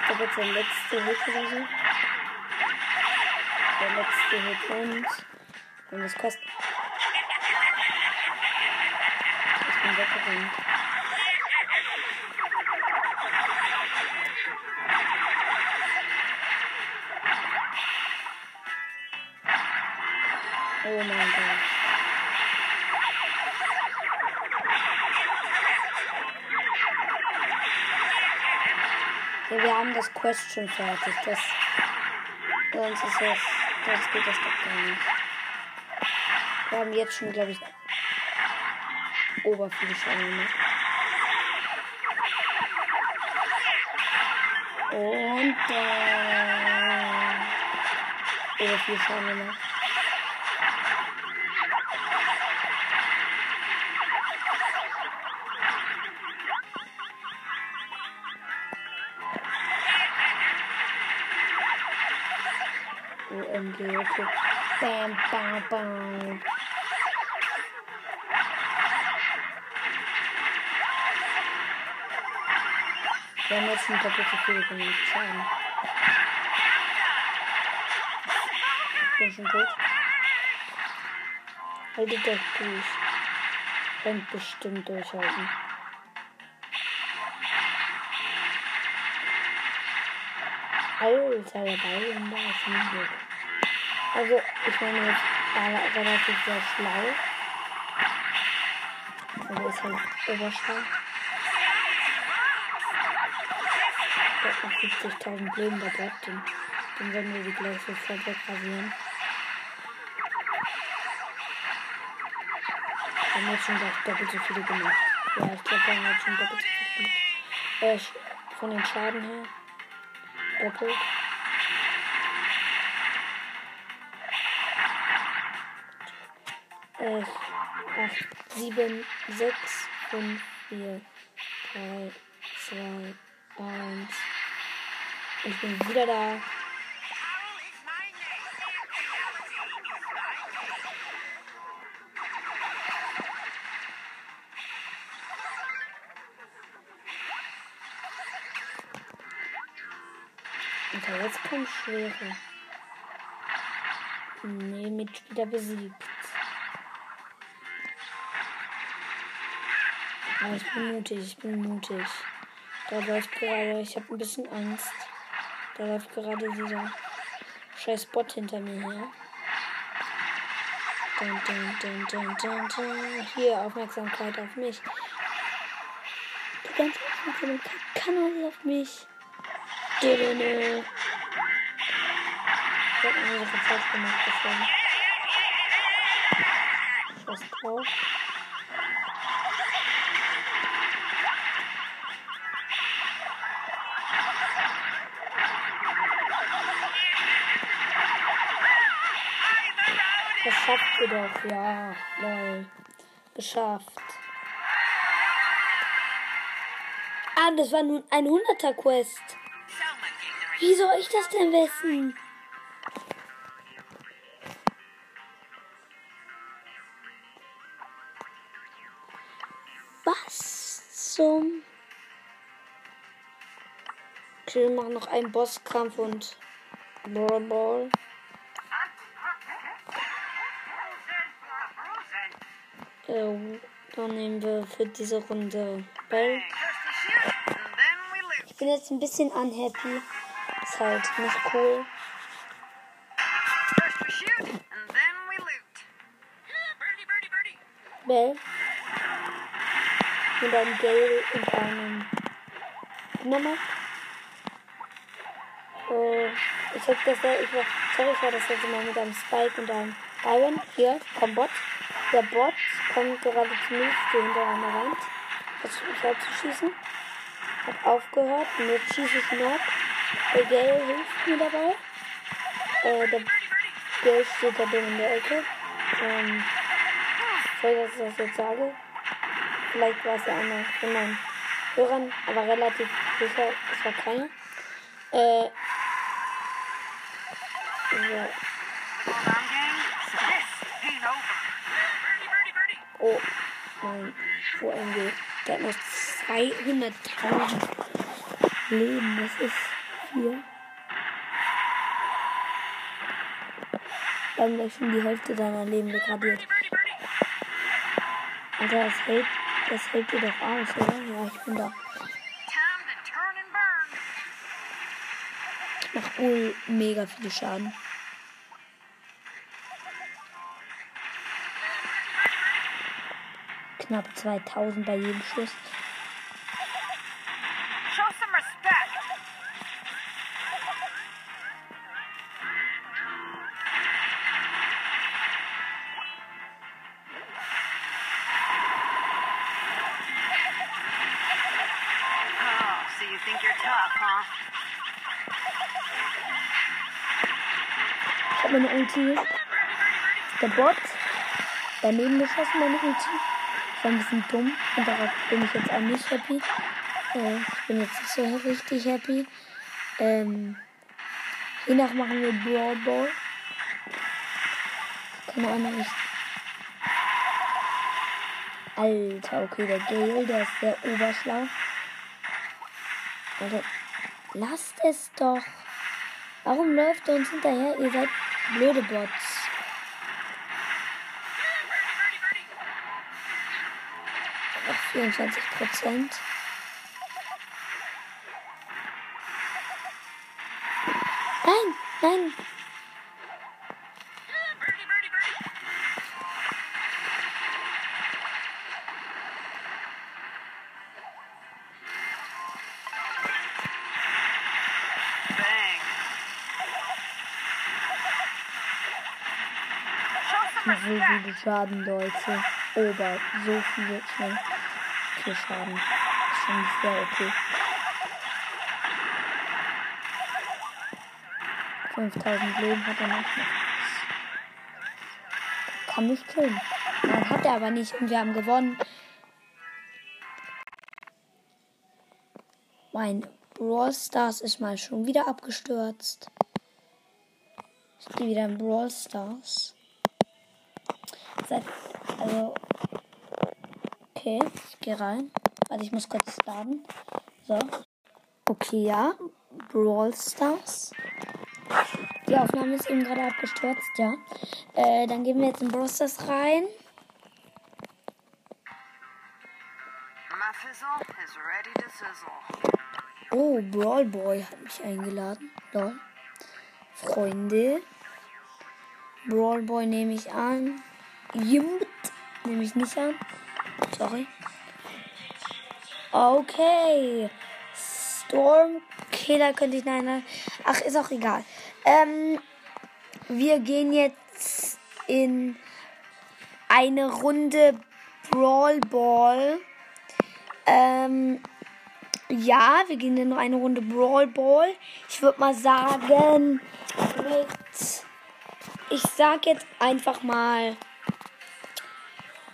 Ich glaube jetzt der letzte Hit oder so. Der letzte Hit und. Und das kostet. Ich bin weggerannt. Oh mein Gott. Wir haben das Quest schon fertig. Das, sonst ist es, sonst geht das doch gar nicht. Wir haben jetzt schon, glaube ich, oberflächlich gemacht. Und dann oberflächlich gemacht. Okay. Bam, bam, bam. Wir haben jetzt ein doppelt so viel gemacht. Schaden. Ich bin schon tot. Haltet euch durch. Könnt bestimmt durchhalten. Alter, der Ball da ist nicht gut. Also, ich meine, jetzt war relativ sehr schlau. Also ist halt überschlau. Der hat noch 50.000 Leben, der bleibt den. Den werden wir die gleich sofort. Wir haben jetzt schon gleich doppelt so viele gemacht. Ja, ich glaube, wir haben jetzt schon doppelt so viel gemacht. Äh, von den Schaden her. Doppelt. Äh, 8, 7, 6, 5, 4, 3, 2, 1. Ich bin wieder da. Okay, jetzt kommt schwere. Nee, Mitspieler besiegt. Aber ich bin mutig, ich bin mutig. Da läuft gerade, ich habe ein bisschen Angst. Da läuft gerade dieser scheiß Bot hinter mir her. Dun, dun, dun. Hier, Aufmerksamkeit auf mich. Die ganze Aufmerksamkeit kann alles auf mich. Dödödö. Ich hab eine Sache falsch gemacht, deswegen. Scheiß drauf. Schafft ihr doch, ja. Lol. Geschafft. Ah, das war nun ein 100er Quest. Someone ignorant. Wie soll ich das denn wissen? Was zum... Okay, wir machen noch einen Bosskampf und... Brawl Ball. Äh, dann nehmen wir für diese Runde Bell. Ich bin jetzt ein bisschen unhappy. Ist halt nicht cool. First we shoot, and then we loot. Birdie, birdie, birdie. Bell. Mit einem Gale und einem Nummer. Äh, ich hab das, ich war, sorry, ich war das letzte Mal mit einem Spike und einem Iron. Hier, komm Bot. Der Bot kommt gerade zu mir, ich stehe hinter einer Wand. Versuche ich halt zu schießen. Hab aufgehört und jetzt schieße ich ab. Der Gale hilft mir dabei. Äh, der Gale steht da drin in der Ecke. Ähm, sorry, dass ich das jetzt sage. Vielleicht war es ja einer von meinen Hörern, aber relativ sicher, es war keiner. Äh, so, mein OMG. Der hat noch 200.000 Leben, das ist viel. Dann gleich schon die Hälfte seiner Leben degradiert. Alter, das hält, das hält dir doch aus, oder? Ja, ich bin da. Macht wohl mega viel Schaden. Knapp 2000 bei jedem Schuss. Show some respect. Oh, so you think you're tough, huh? Ich habe meine Ulti. Der Bot. Daneben geschossen, meine Ulti. War ein bisschen dumm. Und darauf bin ich jetzt auch nicht happy. Äh, ich bin jetzt nicht so richtig happy. Ähm, hiernach machen wir Brawl Ball. Keine Ahnung, ich. Alter, okay, der Gale, der ist sehr oberschlau. Also, lasst es doch. Warum läuft er uns hinterher? Ihr seid blöde Bots. Noch 24 Prozent. Nein, nein. So viele Schaden, Leute. Ober, so viele schnell. Viel Schaden. Schon sehr okay. 5000 Leben hat er noch. Kann mich killen. Nein, hat er aber nicht. Und wir haben gewonnen. Mein Brawl Stars ist mal schon wieder abgestürzt. Ich gehe wieder in Brawl Stars. Seit, also. Okay, ich gehe rein. Warte, ich muss kurz laden. So. Okay, ja. Brawl Stars. Die Aufnahme ist eben gerade abgestürzt, ja. Äh, dann gehen wir jetzt in Brawl Stars rein. Oh, Brawl Boy hat mich eingeladen. Lol. Freunde. Brawl Boy nehme ich an. Jimbt nehme ich nicht an. Sorry. Okay. Stormkiller könnte ich nein. Ach, ist auch egal. Ähm, wir gehen jetzt in eine Runde Brawl Ball. Ähm, ja, wir gehen in eine Runde Brawl Ball. Ich würde mal sagen, mit. Ich sag jetzt einfach mal.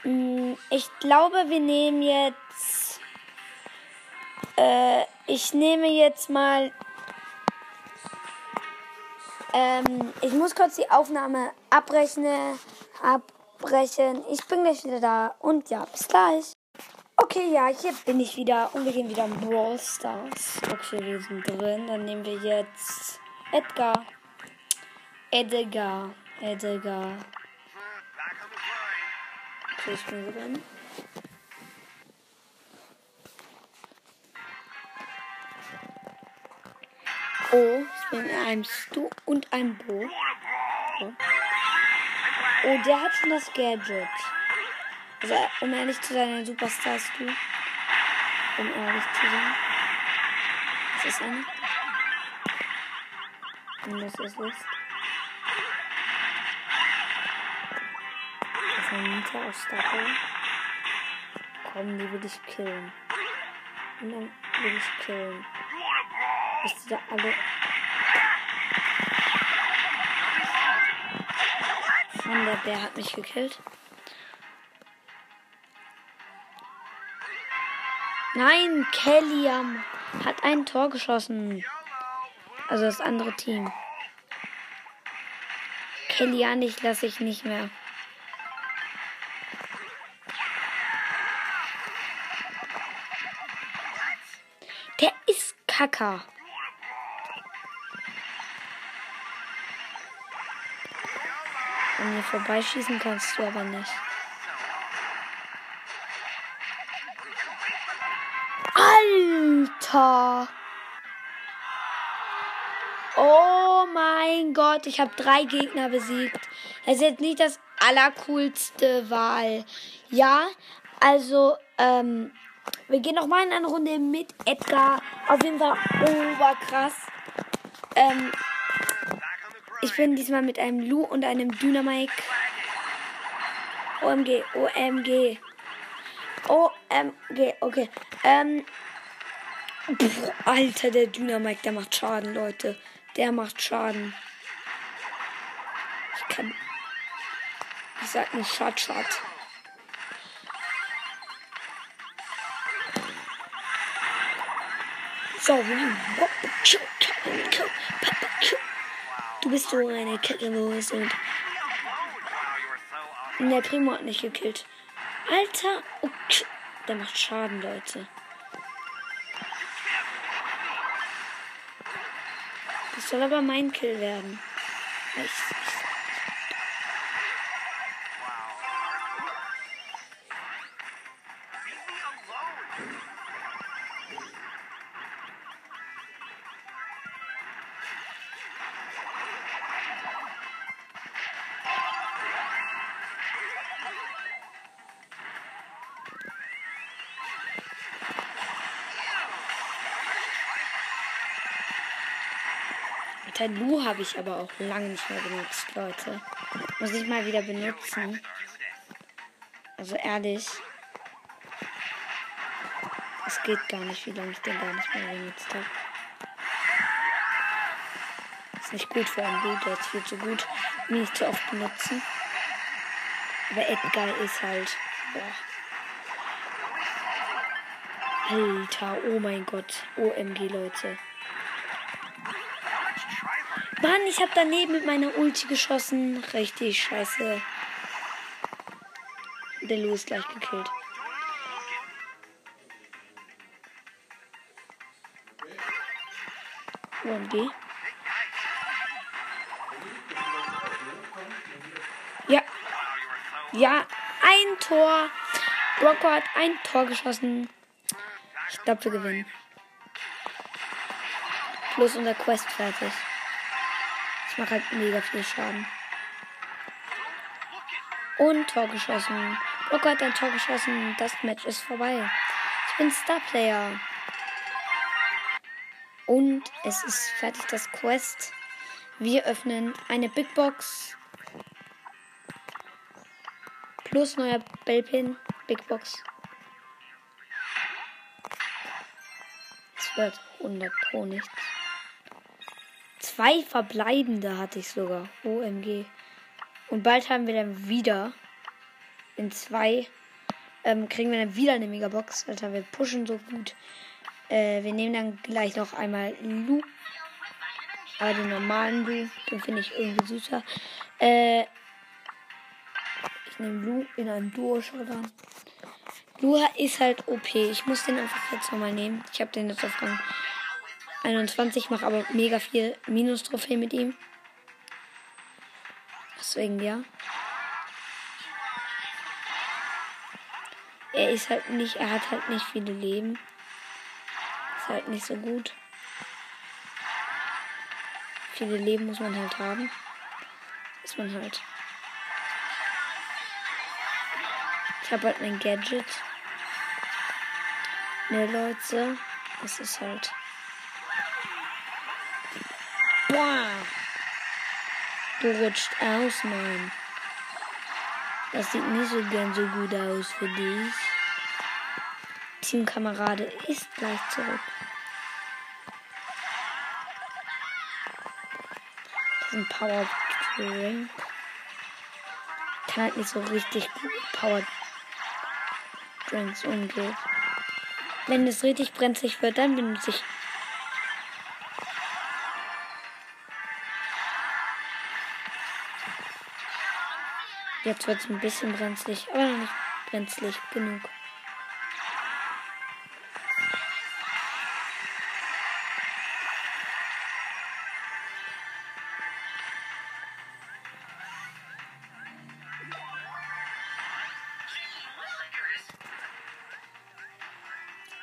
Mm, Ich glaube, wir nehmen jetzt. Äh, ich nehme jetzt mal. Ähm, ich muss kurz die Aufnahme abbrechen. Abbrechen. Ich bin gleich wieder da. Und ja, bis gleich. Okay, ja, hier bin ich wieder und wir gehen wieder in Brawl Stars. Okay, wir sind drin. Dann nehmen wir jetzt Edgar. Edgar. Edgar. Bin drin. Oh, ich bin in einem Stu und einem Bo. So. Oh, der hat schon das Gadget. Also, um ehrlich zu sein, ein Superstar ist du. Um ehrlich zu sein. Was ist eine? Und das ist es. Nita aus Power. Komm, die will ich killen. Und dann will ich killen. Bis die da alle. Mann, der Bär hat mich gekillt. Nein, Kelly hat ein Tor geschossen. Also das andere Team. Kelly an dich lasse ich nicht mehr. Ist Kacker. An mir vorbeischießen kannst du aber nicht. Alter! Oh mein Gott, ich habe drei Gegner besiegt. Das ist jetzt nicht das allercoolste Wahl. Ja, also, ähm, wir gehen noch mal in eine Runde mit Edgar. Auf jeden Fall oberkrass. Ähm, ich bin diesmal mit einem Lu und einem Dynamike. OMG, OMG. OMG, okay. Ähm. Pff, Alter, der Dynamike, der macht Schaden, Leute. Der macht Schaden. Ich kann. Ich sag nur Shot, Shot. So, du bist so eine Kette los und der Primo hat mich gekillt. Alter, okay. der macht Schaden, Leute. Das soll aber mein Kill werden. Ich, ich, Alter, Lu habe ich aber auch lange nicht mehr benutzt, Leute. Muss ich mal wieder benutzen. Also ehrlich. Es geht gar nicht, wie lange ich den gar nicht mehr benutzt habe. Ist nicht gut für einen Blut, der ist viel zu gut, ihn nicht zu oft benutzen. Aber Edgar ist halt. Boah. Alter, oh mein Gott. OMG, Leute. Mann, ich habe daneben mit meiner Ulti geschossen. Richtig scheiße. Der Lou ist gleich gekillt. OMG. Ja. Ja, ein Tor. Rocco hat ein Tor geschossen. Ich glaube, wir gewinnen. Plus unser Quest fertig. Mache halt mega viel Schaden. Und Tor geschossen. Rocco hat ein Tor geschossen. Das Match ist vorbei. Ich bin Star Player. Und es ist fertig das Quest. Wir öffnen eine Big Box. Plus neuer Bellpin. Big Box. Es wird 100 Pro nichts. Zwei verbleibende hatte ich sogar. OMG. Und bald haben wir dann wieder. In zwei. Ähm, kriegen wir dann wieder eine Megabox. Alter, wir pushen so gut. Äh, wir nehmen dann gleich noch einmal Lu. Aber den normalen Lu, den finde ich irgendwie süßer. Äh, ich nehme Lu in einem Duo-Showdown. Lu ist halt OP. Ich muss den einfach jetzt nochmal nehmen. Ich habe den jetzt auf Rang 21, mache aber mega viel Minus-Trophäe mit ihm. Deswegen ja. Er ist halt nicht, er hat halt nicht viele Leben halt nicht so gut. Viele Leben muss man halt haben. Ist man halt. Ich habe halt mein Gadget. Ne, Leute. Es ist halt. Du rutscht aus, Mann. Das sieht nicht so gern so gut aus für dich. Teamkamerade ist gleich zurück. ein Power Drink. Kann halt nicht so richtig gut Power Drinks umgeht. Wenn es richtig brenzlig wird, dann benutze ich. Jetzt wird es ein bisschen brenzlig, aber noch nicht brenzlig genug.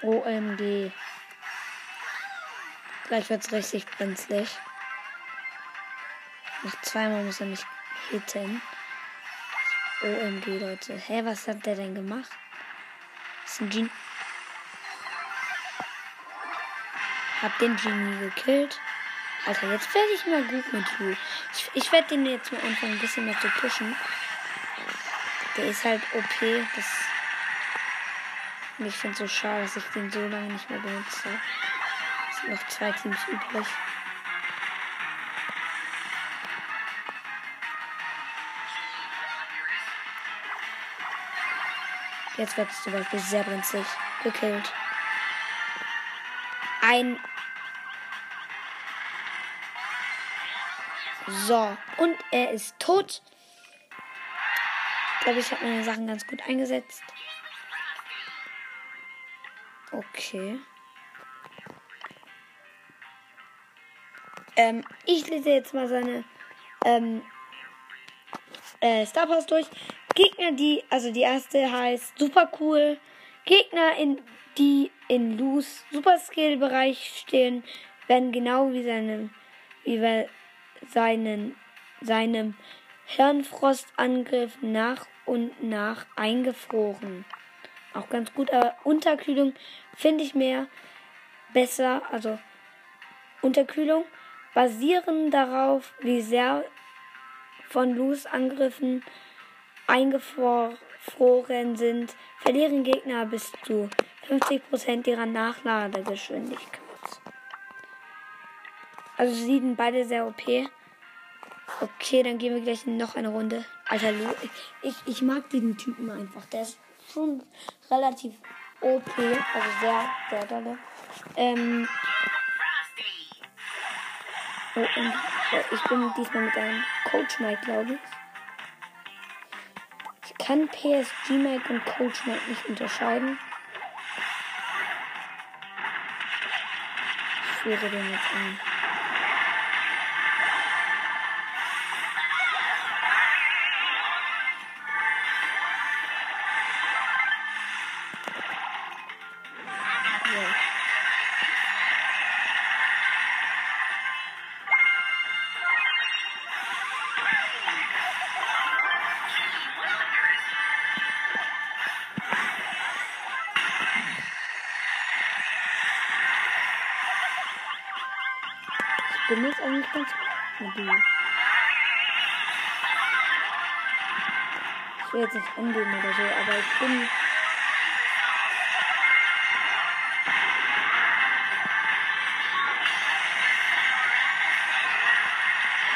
OMG. Gleich wird's richtig brenzlig. Noch zweimal muss er mich hitten. OMG, Leute. Hä, was hat der denn gemacht? Ist ein Genie. Hab den Genie gekillt. Alter, jetzt werde ich mal gut mit Lu. Ich, ich werde den jetzt mal anfangen, ein bisschen mehr zu pushen. Der ist halt OP. Das ich finde es so schade, dass ich den so lange nicht mehr benutze. Es sind noch zwei Teams übrig. Jetzt wird es zum Beispiel sehr brenzlig gekillt. Ein. So, und er ist tot. Ich glaube, ich habe meine Sachen ganz gut eingesetzt. Okay. Ähm, ich lese jetzt mal seine ähm, äh, Star Pass durch. Gegner, die, also die erste heißt super cool. Gegner, in, die in Lus Super Skill Bereich stehen, werden genau wie seinem, wie bei seinen, seinem Hirnfrostangriff nach und nach eingefroren auch ganz gut, aber Unterkühlung finde ich mehr besser. Also Unterkühlung basieren darauf, wie sehr von Luz-Angriffen eingefroren sind, verlieren Gegner bis zu 50% ihrer Nachladegeschwindigkeit. Also sie sind beide sehr OP. Okay, dann gehen wir gleich noch eine Runde. Alter, Lu, ich, ich mag diesen Typen einfach. Der ist schon relativ OP, also sehr, sehr dolle. Ähm, oh, und äh, ich bin diesmal mit einem Coach Mike, glaube ich. Kann PSG Mike und Coach Mike nicht unterscheiden. Ich führe den jetzt an. Jetzt nicht angeben oder so, aber ich bin.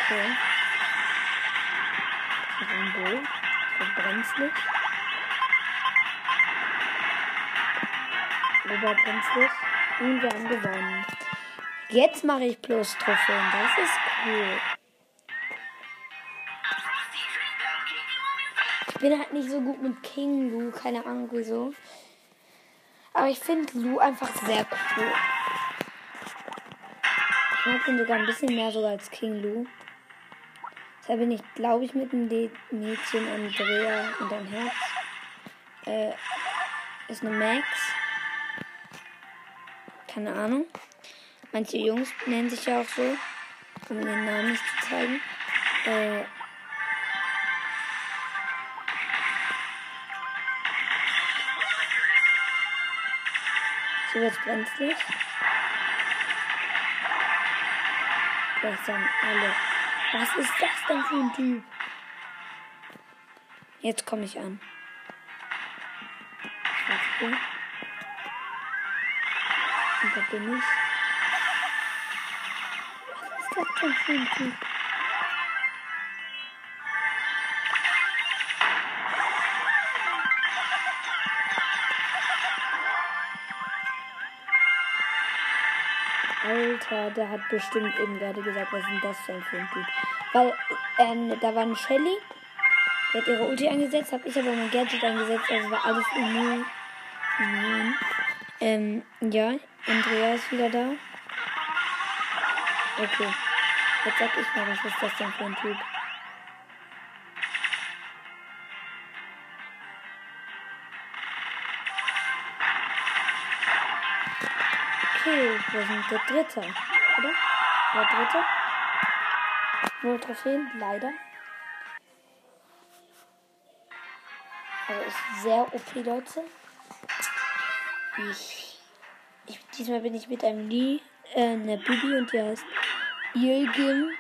Okay. Ich habe ein Bull. Ich habe brenzlig. Oberbrenzlig. Und wir haben gewonnen. Jetzt mache ich plus Trophäen. Das ist cool. Bin halt nicht so gut mit King Lu. Keine Ahnung wieso. Aber ich finde Lu einfach sehr cool. Ich mag ihn sogar ein bisschen mehr sogar als King Lu. Deshalb bin ich, glaube ich, mit dem De- Mädchen Andrea und ein Herz. Äh, ist eine Max. Keine Ahnung. Manche Jungs nennen sich ja auch so, um ihren Namen nicht zu zeigen. Äh, so wird's brenzlig. Das sagen alle. Was ist das denn für ein Typ? Jetzt komme ich an. Schwarz Und da bin ich. Was ist das denn für ein Typ? Alter, der hat bestimmt eben gerade gesagt, was ist denn das denn für ein Typ? Weil, ähm, da war eine Shelly, die hat ihre Ulti eingesetzt, habe ich aber mein Gadget eingesetzt, also war alles immun. immun. Ähm, ja, Andrea ist wieder da. Okay. Jetzt sag ich mal, was ist das denn für ein Typ? Wir sind der Dritte, oder? Der Dritte? Null Trophäen, leider. Also ist sehr OP, Leute. Ich, ich, diesmal bin ich mit einem Lee, äh, einer Bibi und die heißt Ilgim.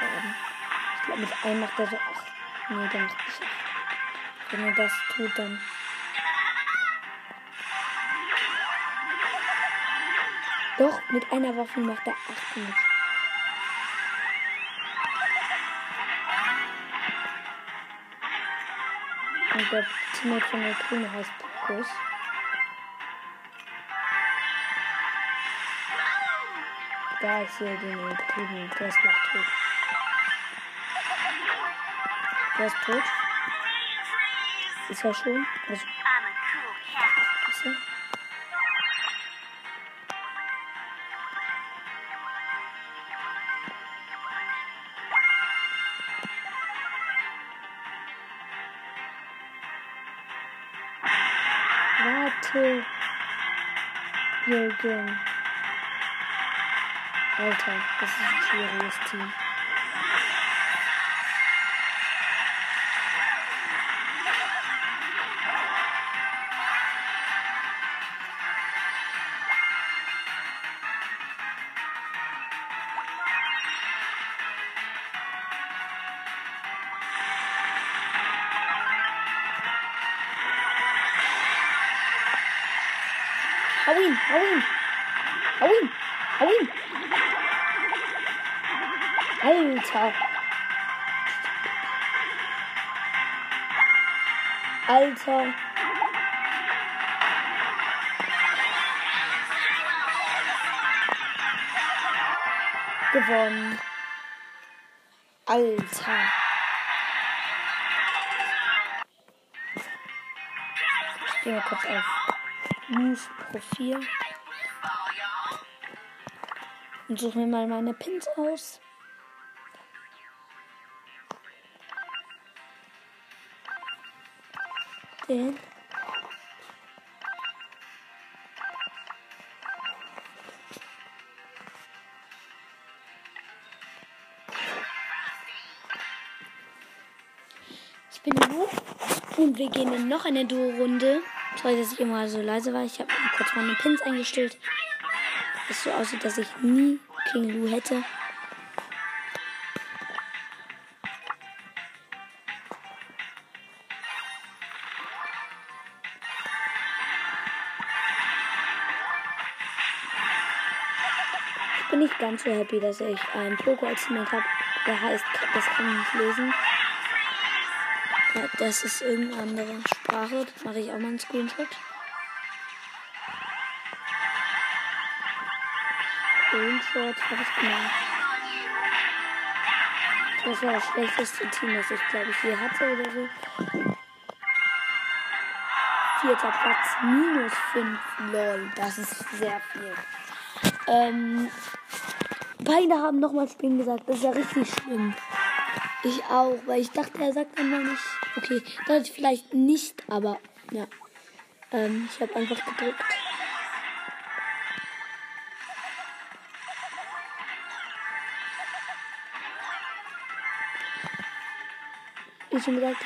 Schaden. Ich glaube, mit einem macht er so 8. Nee, der macht nicht 8. Wenn er das tut, dann. Doch, mit einer Waffe macht er 8 mit. Und der Teammate von der Grüne heißt Pokus. Da ist hier den drüben. Der ist gleich tot. Der ist tot. Ist er schon? Also, er? Jürgen. Alter, das ist ein schwieriges Team. Alter. Ich gehe mal kurz auf News Profil. Und suche mir mal meine Pins aus. Den. Wir gehen in noch eine Duo-Runde. Sorry, dass ich immer so leise war. Ich habe kurz meine Pins eingestellt. Es so aussieht, dass ich nie King Lu hätte. Ich bin nicht ganz so happy, dass ich einen Poco als Teammate habe. Der heißt, das kann ich nicht lesen. Das ist irgendeine andere Sprache. Das mache ich auch mal einen Screenshot. Screenshot habe ich gemacht. Das war das schlechteste Team, das ich glaube ich je hatte oder so. Vierter Platz, minus 5. Lol, das ist sehr viel. Ähm, beide haben nochmal Springen gesagt. Das ist ja richtig schlimm. Ich auch, weil ich dachte, er sagt dann mal nicht. Okay, das vielleicht nicht, aber ja. Ähm, ich habe einfach gedrückt. Ich schon gesagt,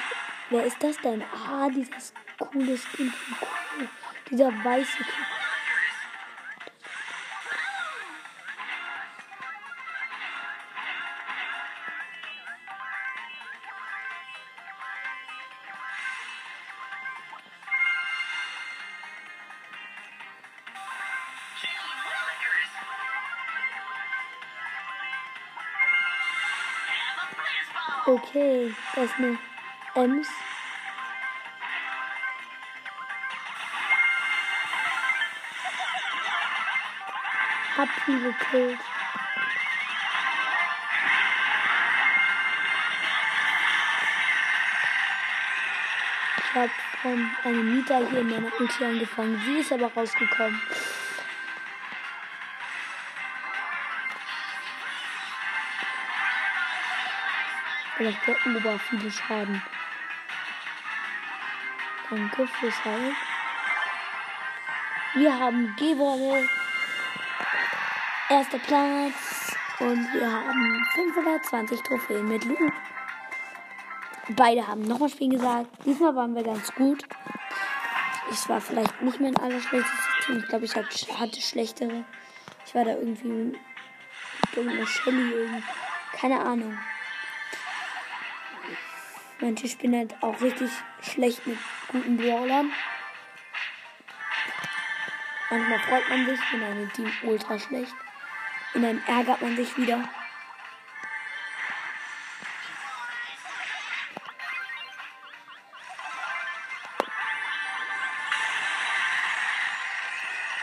wer ist das denn? Ah, dieses coole Skin. Dieser weiße Kuh. Okay, das ist eine Ems. Hab die gekillt. Ich hab von einem Mieter hier in meiner Ulti angefangen. Sie ist aber rausgekommen. Macht der Ober viele Schaden. Danke fürs Halt. Wir haben gewonnen. Erster Platz. Und wir haben 520 Trophäen mit Lu. Beide haben nochmal Spielen gesagt. Diesmal waren wir ganz gut. Ich war vielleicht nicht mein allerschlechtestes Team. Ich glaube, ich hatte schlechtere. Ich war da irgendwie mit irgendeiner Shelly. Keine Ahnung. Manche spielen halt auch richtig schlecht mit guten Brawlern. Manchmal freut man sich, wenn ein Team ultra schlecht. Und dann ärgert man sich wieder.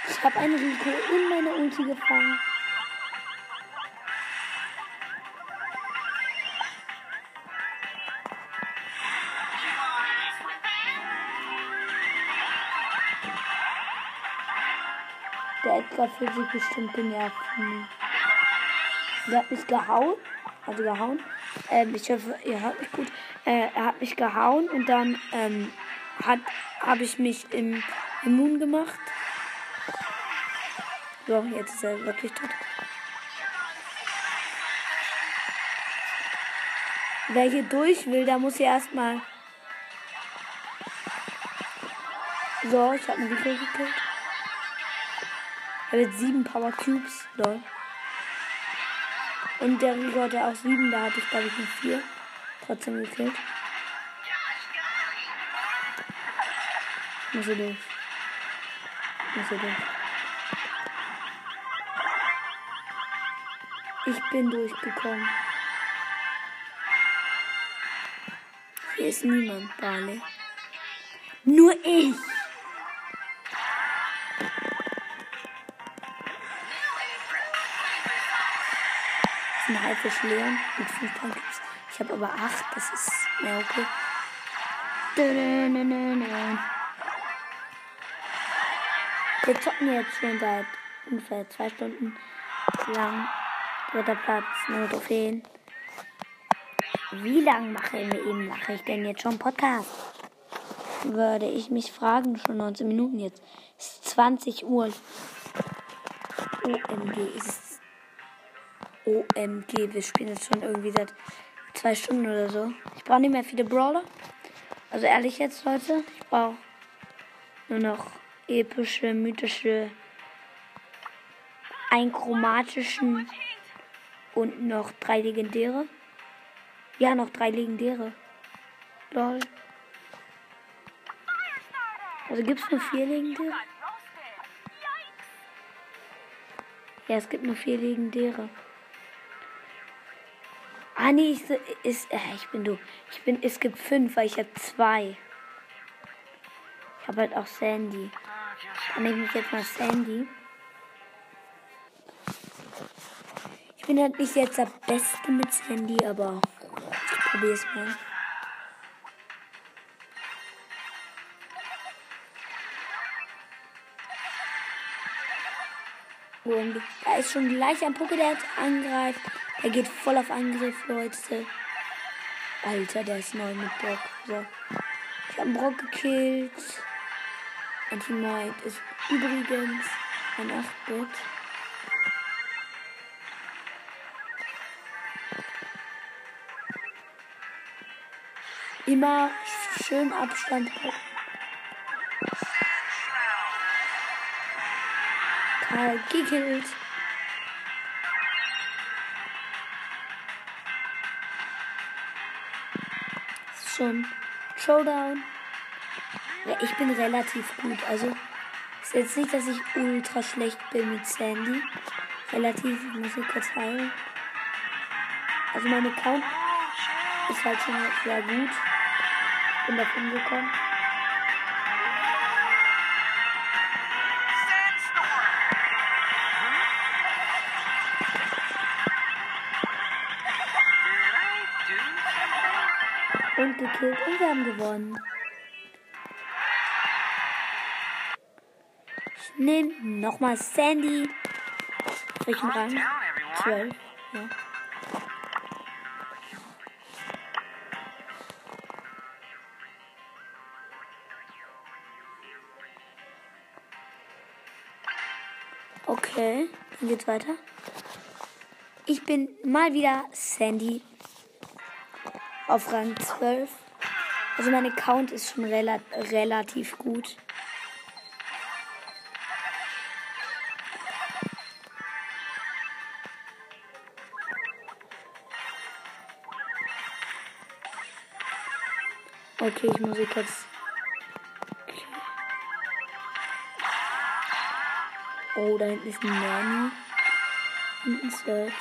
Ich habe einen Rico in meine Ulti gefangen. Fühlt sich bestimmt genervt. Der hat mich gehauen. Also gehauen. Ähm, ich hoffe, ihr hört mich gut. Äh, er hat mich gehauen und dann ähm, habe ich mich im immun gemacht. So, jetzt ist er wirklich tot. Wer hier durch will, der muss hier erstmal. So, ich habe einen Rico gekillt. Er hat 7 Power Cubes. Lol. Und der Rico hatte auch sieben, da hatte ich glaube ich nur 4. Trotzdem gekillt. Muss er durch. Muss er durch. Ich bin durchgekommen. Hier ist niemand, Barley. Nur ich! Haifisch Leon mit 5 Pumpkins. Ich habe aber 8, das ist ja okay. Wir zocken jetzt schon seit ungefähr zwei Stunden lang. Dritter Platz, nur Trophäen. Wie lang mache mache ich denn jetzt schon Podcast? Würde ich mich fragen, schon 19 Minuten jetzt. Es ist 20 Uhr. OMG ist es. OMG, wir spielen jetzt schon irgendwie seit zwei Stunden oder so. Ich brauche nicht mehr viele Brawler. Also ehrlich jetzt, Leute, ich brauche nur noch epische, mythische, einchromatischen und noch drei legendäre. Ja, noch drei legendäre. Lol. Also gibt es nur vier legendäre? Ja, es gibt nur vier legendäre. Ah, nee, ich, ist, äh, ich bin du. Ich bin, es gibt fünf, weil ich habe zwei. Ich habe halt auch Sandy. Dann nehme ich jetzt mal Sandy. Ich bin halt nicht jetzt der Beste mit Sandy, aber ich probiere es mal. Und da ist schon gleich ein Poké, der jetzt angreift. Er geht voll auf Angriff, Leute. Alter, der ist neu mit Brock. So. Ich habe Brock gekillt. Anti-Might ist übrigens ein 8-Bit. Immer schön Abstand halten. Karl gekillt. Schon Showdown. Ich bin relativ gut. Also ist jetzt nicht, dass ich ultra schlecht bin mit Sandy. Relativ, ich muss ich kurz heilen. Also mein Account ist halt schon sehr gut. Ich bin davon gekommen. Gekillt und wir haben gewonnen. Ich nehme nochmal Sandy. Welchen Rang? down, everyone. 12. Ja. Okay, dann geht's weiter. Ich bin mal wieder Sandy auf Rang 12. Also mein Account ist schon rela relativ gut. Okay, ich muss jetzt. Okay. Oh, da hinten ist ein Nani. Und ein Search.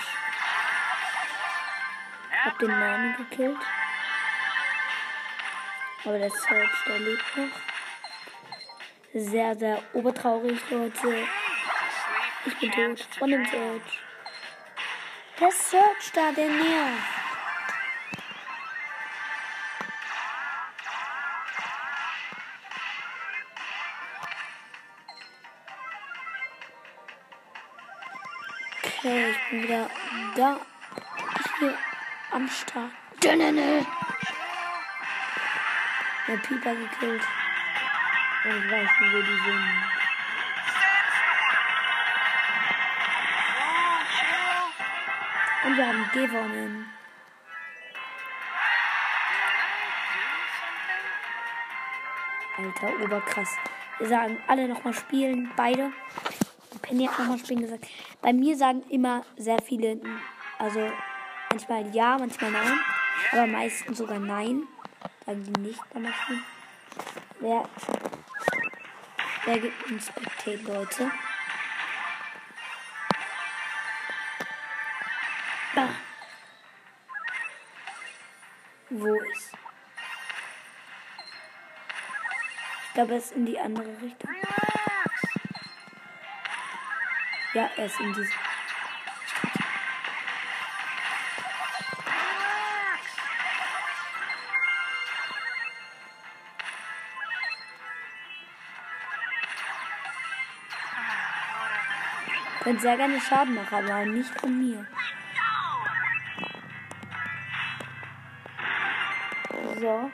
Hab den Nani gekillt. Aber der Search, der lebt noch. Sehr, sehr obertraurig, Leute. Ich bin tot von dem Search. Der Search da, der nervt. Okay, ich bin wieder da. Hier am Start. Dönene. Der Pieper gekillt. Und ich weiß nicht, wo die sind. Und wir haben gewonnen. Alter, oberkrass. Wir sagen alle nochmal spielen, beide. Penny hat nochmal spielen gesagt. Bei mir sagen immer sehr viele, also manchmal ja, manchmal nein. Aber meistens sogar nein kann die nicht mehr machen. Wer, wer gibt uns Spectate, Leute? Bah. Wo ist? Ich glaube, er ist in die andere Richtung. Ja, er ist in diese. Richtung. Könnt sehr gerne Schaden machen, aber nicht von mir. So.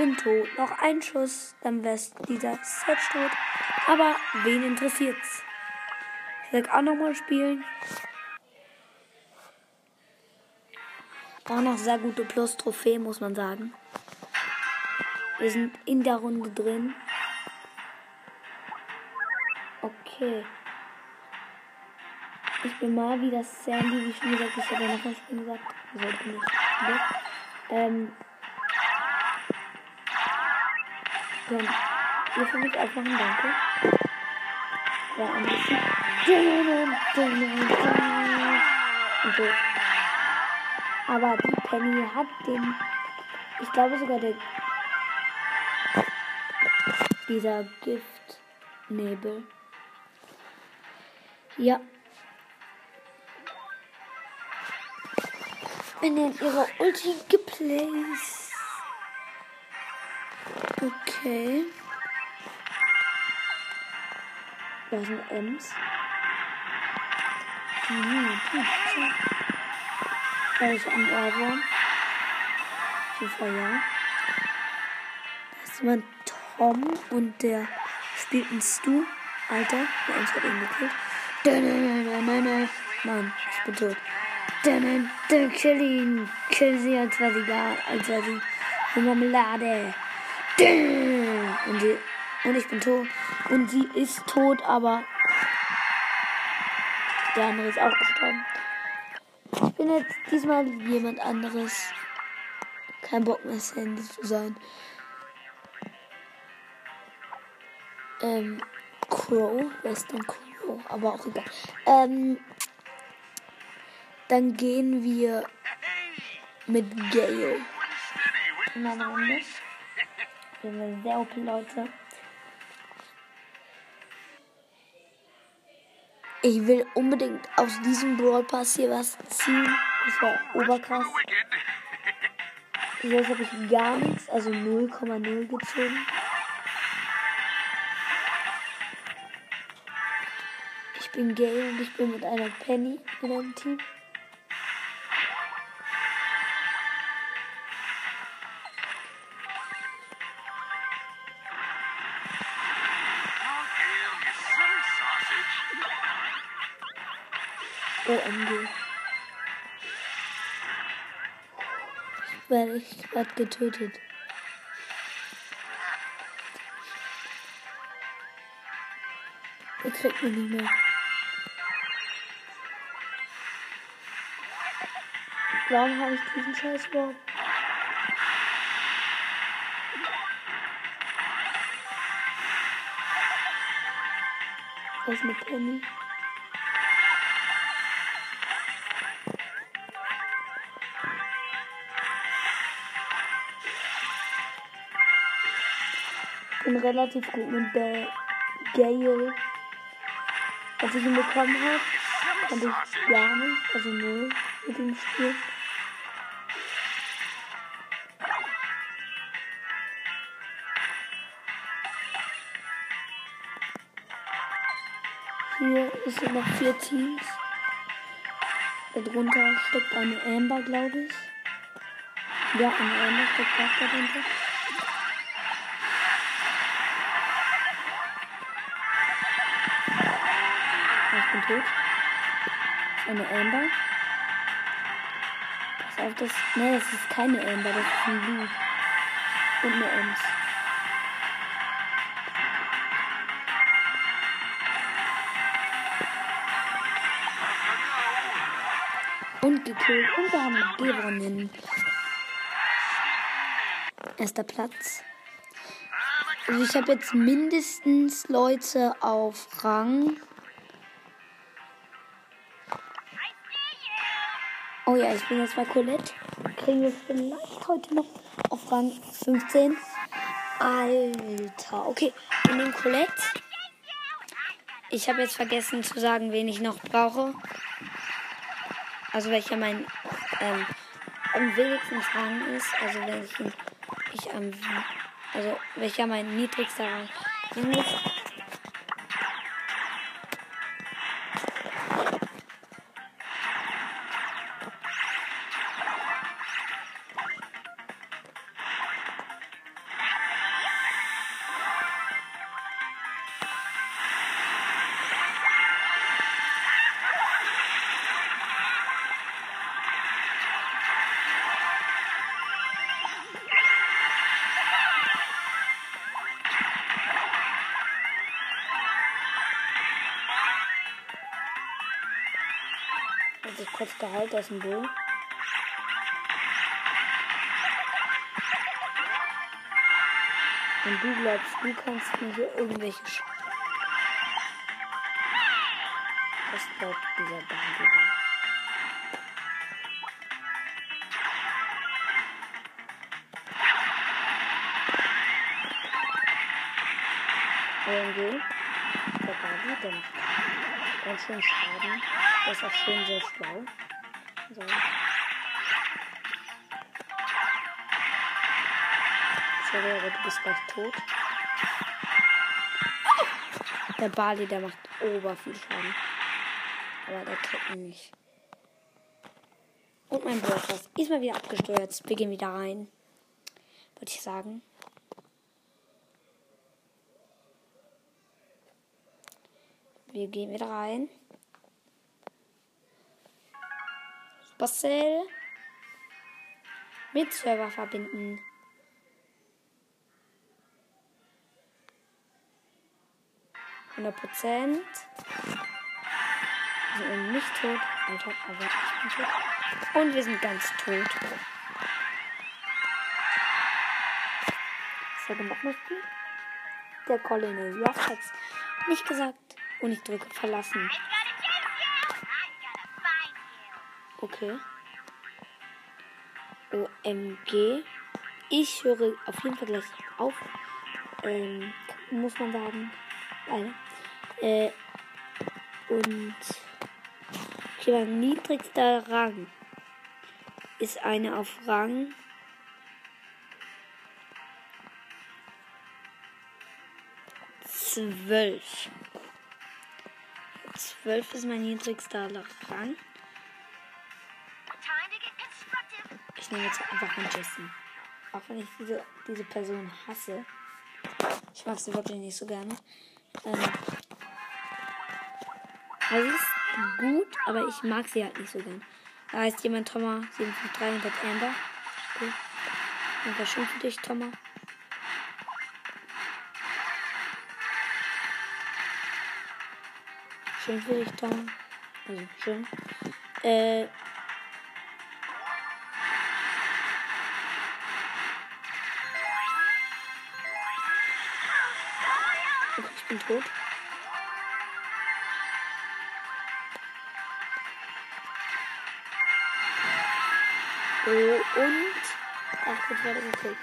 Bin tot. Noch ein Schuss, dann wär's dieser Set tot. Aber wen interessiert's? Ich sag auch nochmal spielen. Auch noch sehr gute Plus-Trophäe, muss man sagen. Wir sind in der Runde drin. Okay. Ich bin mal wieder Sandy, wie schon gesagt, ich habe ja noch schon gesagt. Sollte nicht. Ähm, dann ihr für mich aufmachen, danke. Ja, ein bisschen. Und so. Aber die Penny hat den. Ich glaube sogar der. Dieser Giftnebel. Ja. Wenn ihr ihre Ulti geplaced. Okay. Da sind Ems. Mhm, okay. Da ist ein Ohrwurm. Super, ja. Da ist jemand Tom und der spielt ein Stu. Alter, der Ems hat ihn gekillt. Mann, ich bin tot. Dann kill ihn. Kill sie, als wäre sie gar, als wäre sie eine Marmelade. Und, die, und ich bin tot. Und sie ist tot, aber der andere ist auch gestorben. Ich bin jetzt diesmal jemand anderes. Kein Bock mehr Sandy zu sein. Ähm, Crow, Western Crow, aber auch egal. Ähm, dann gehen wir mit Gale in eine Runde. Sind sehr OP, Leute. Ich will unbedingt aus diesem Brawl Pass hier was ziehen. Das war oberkrass. Jetzt habe ich gar nichts, also 0,0 gezogen. Ich bin Gale und ich bin mit einer Penny in einem Team. Ich werde getötet. Er kriegt mich nicht mehr. Warum habe ich diesen Scheiß überhaupt? Was mit Penny? Bin relativ gut mit der Gale. Als ich ihn bekommen habe, fand ich gar nicht, also null mit dem Spiel. Hier sind noch vier Teams. Darunter steckt eine Amber, glaube ich. Ja, eine Amber steckt auch darunter. Tot. Eine Amber. Pass auf, das. Nee, das ist keine Amber, das ist ein Lu. Und eine Ems. Und gekillt. Und wir haben gewonnen. Erster Platz. Also ich habe jetzt mindestens Leute auf Rang. Ja, ich bin jetzt bei Colette. Kriegen wir vielleicht heute noch auf Rang 15. Alter. Okay, wir nehmen Colette. Ich habe jetzt vergessen zu sagen, wen ich noch brauche. Also welcher mein ähm, am wenigsten Rang ist. Also welchen ich am also welcher mein niedrigster Rang ist. Kurz geheilt, das ist ein Bull. Und du glaubst, du kannst mir hier irgendwelche Sch Was glaubt dieser Bandit? OMG, der Bandit, der macht ganz schön Schaden. Der ist auch schön sehr schlau. So. Sorry, aber du bist gleich tot. Der Bali, der macht ober viel Schaden. Aber der kriegt mich nicht. Und mein Broadcast ist mal wieder abgestürzt. Wir gehen wieder rein. Würde ich sagen. Wir gehen wieder rein. Supercell. Mit Server verbinden. Prozent. Wir sind nicht tot. Alter, aber ich bin tot. Und wir sind ganz tot. Was er gemacht? Der Colonel Ruff hat's nicht gesagt. Und ich drücke verlassen. Okay. OMG. Ich höre auf jeden Fall gleich auf. Ähm, muss man sagen. Äh, und okay, mein niedrigster Rang ist eine auf Rang zwölf. Zwölf ist mein niedrigster Rang. Ich nehme jetzt einfach Jessie. Auch wenn ich diese, diese Person hasse. Ich mag sie wirklich nicht so gerne. Ähm, also sie ist gut, aber ich mag sie halt nicht so gern. Da heißt jemand Thomas 753 und das Amber. Okay. Schön für dich, Thomas. Schön dich, Tom. Also schön. Äh, ich bin tot. Oh, und. Ach, jetzt das okay.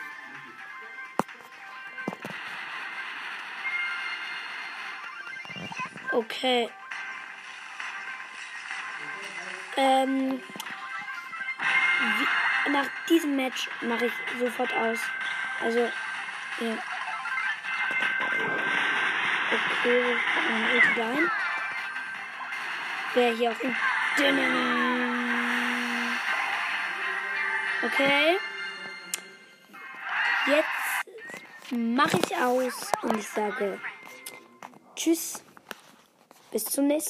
Okay. Ähm. Wie, nach diesem Match mache ich sofort aus. Also, ja. Okay, mein Ulti rein. Wer hier auch. Okay. Jetzt mache ich aus und ich sage Tschüss. Bis zum nächsten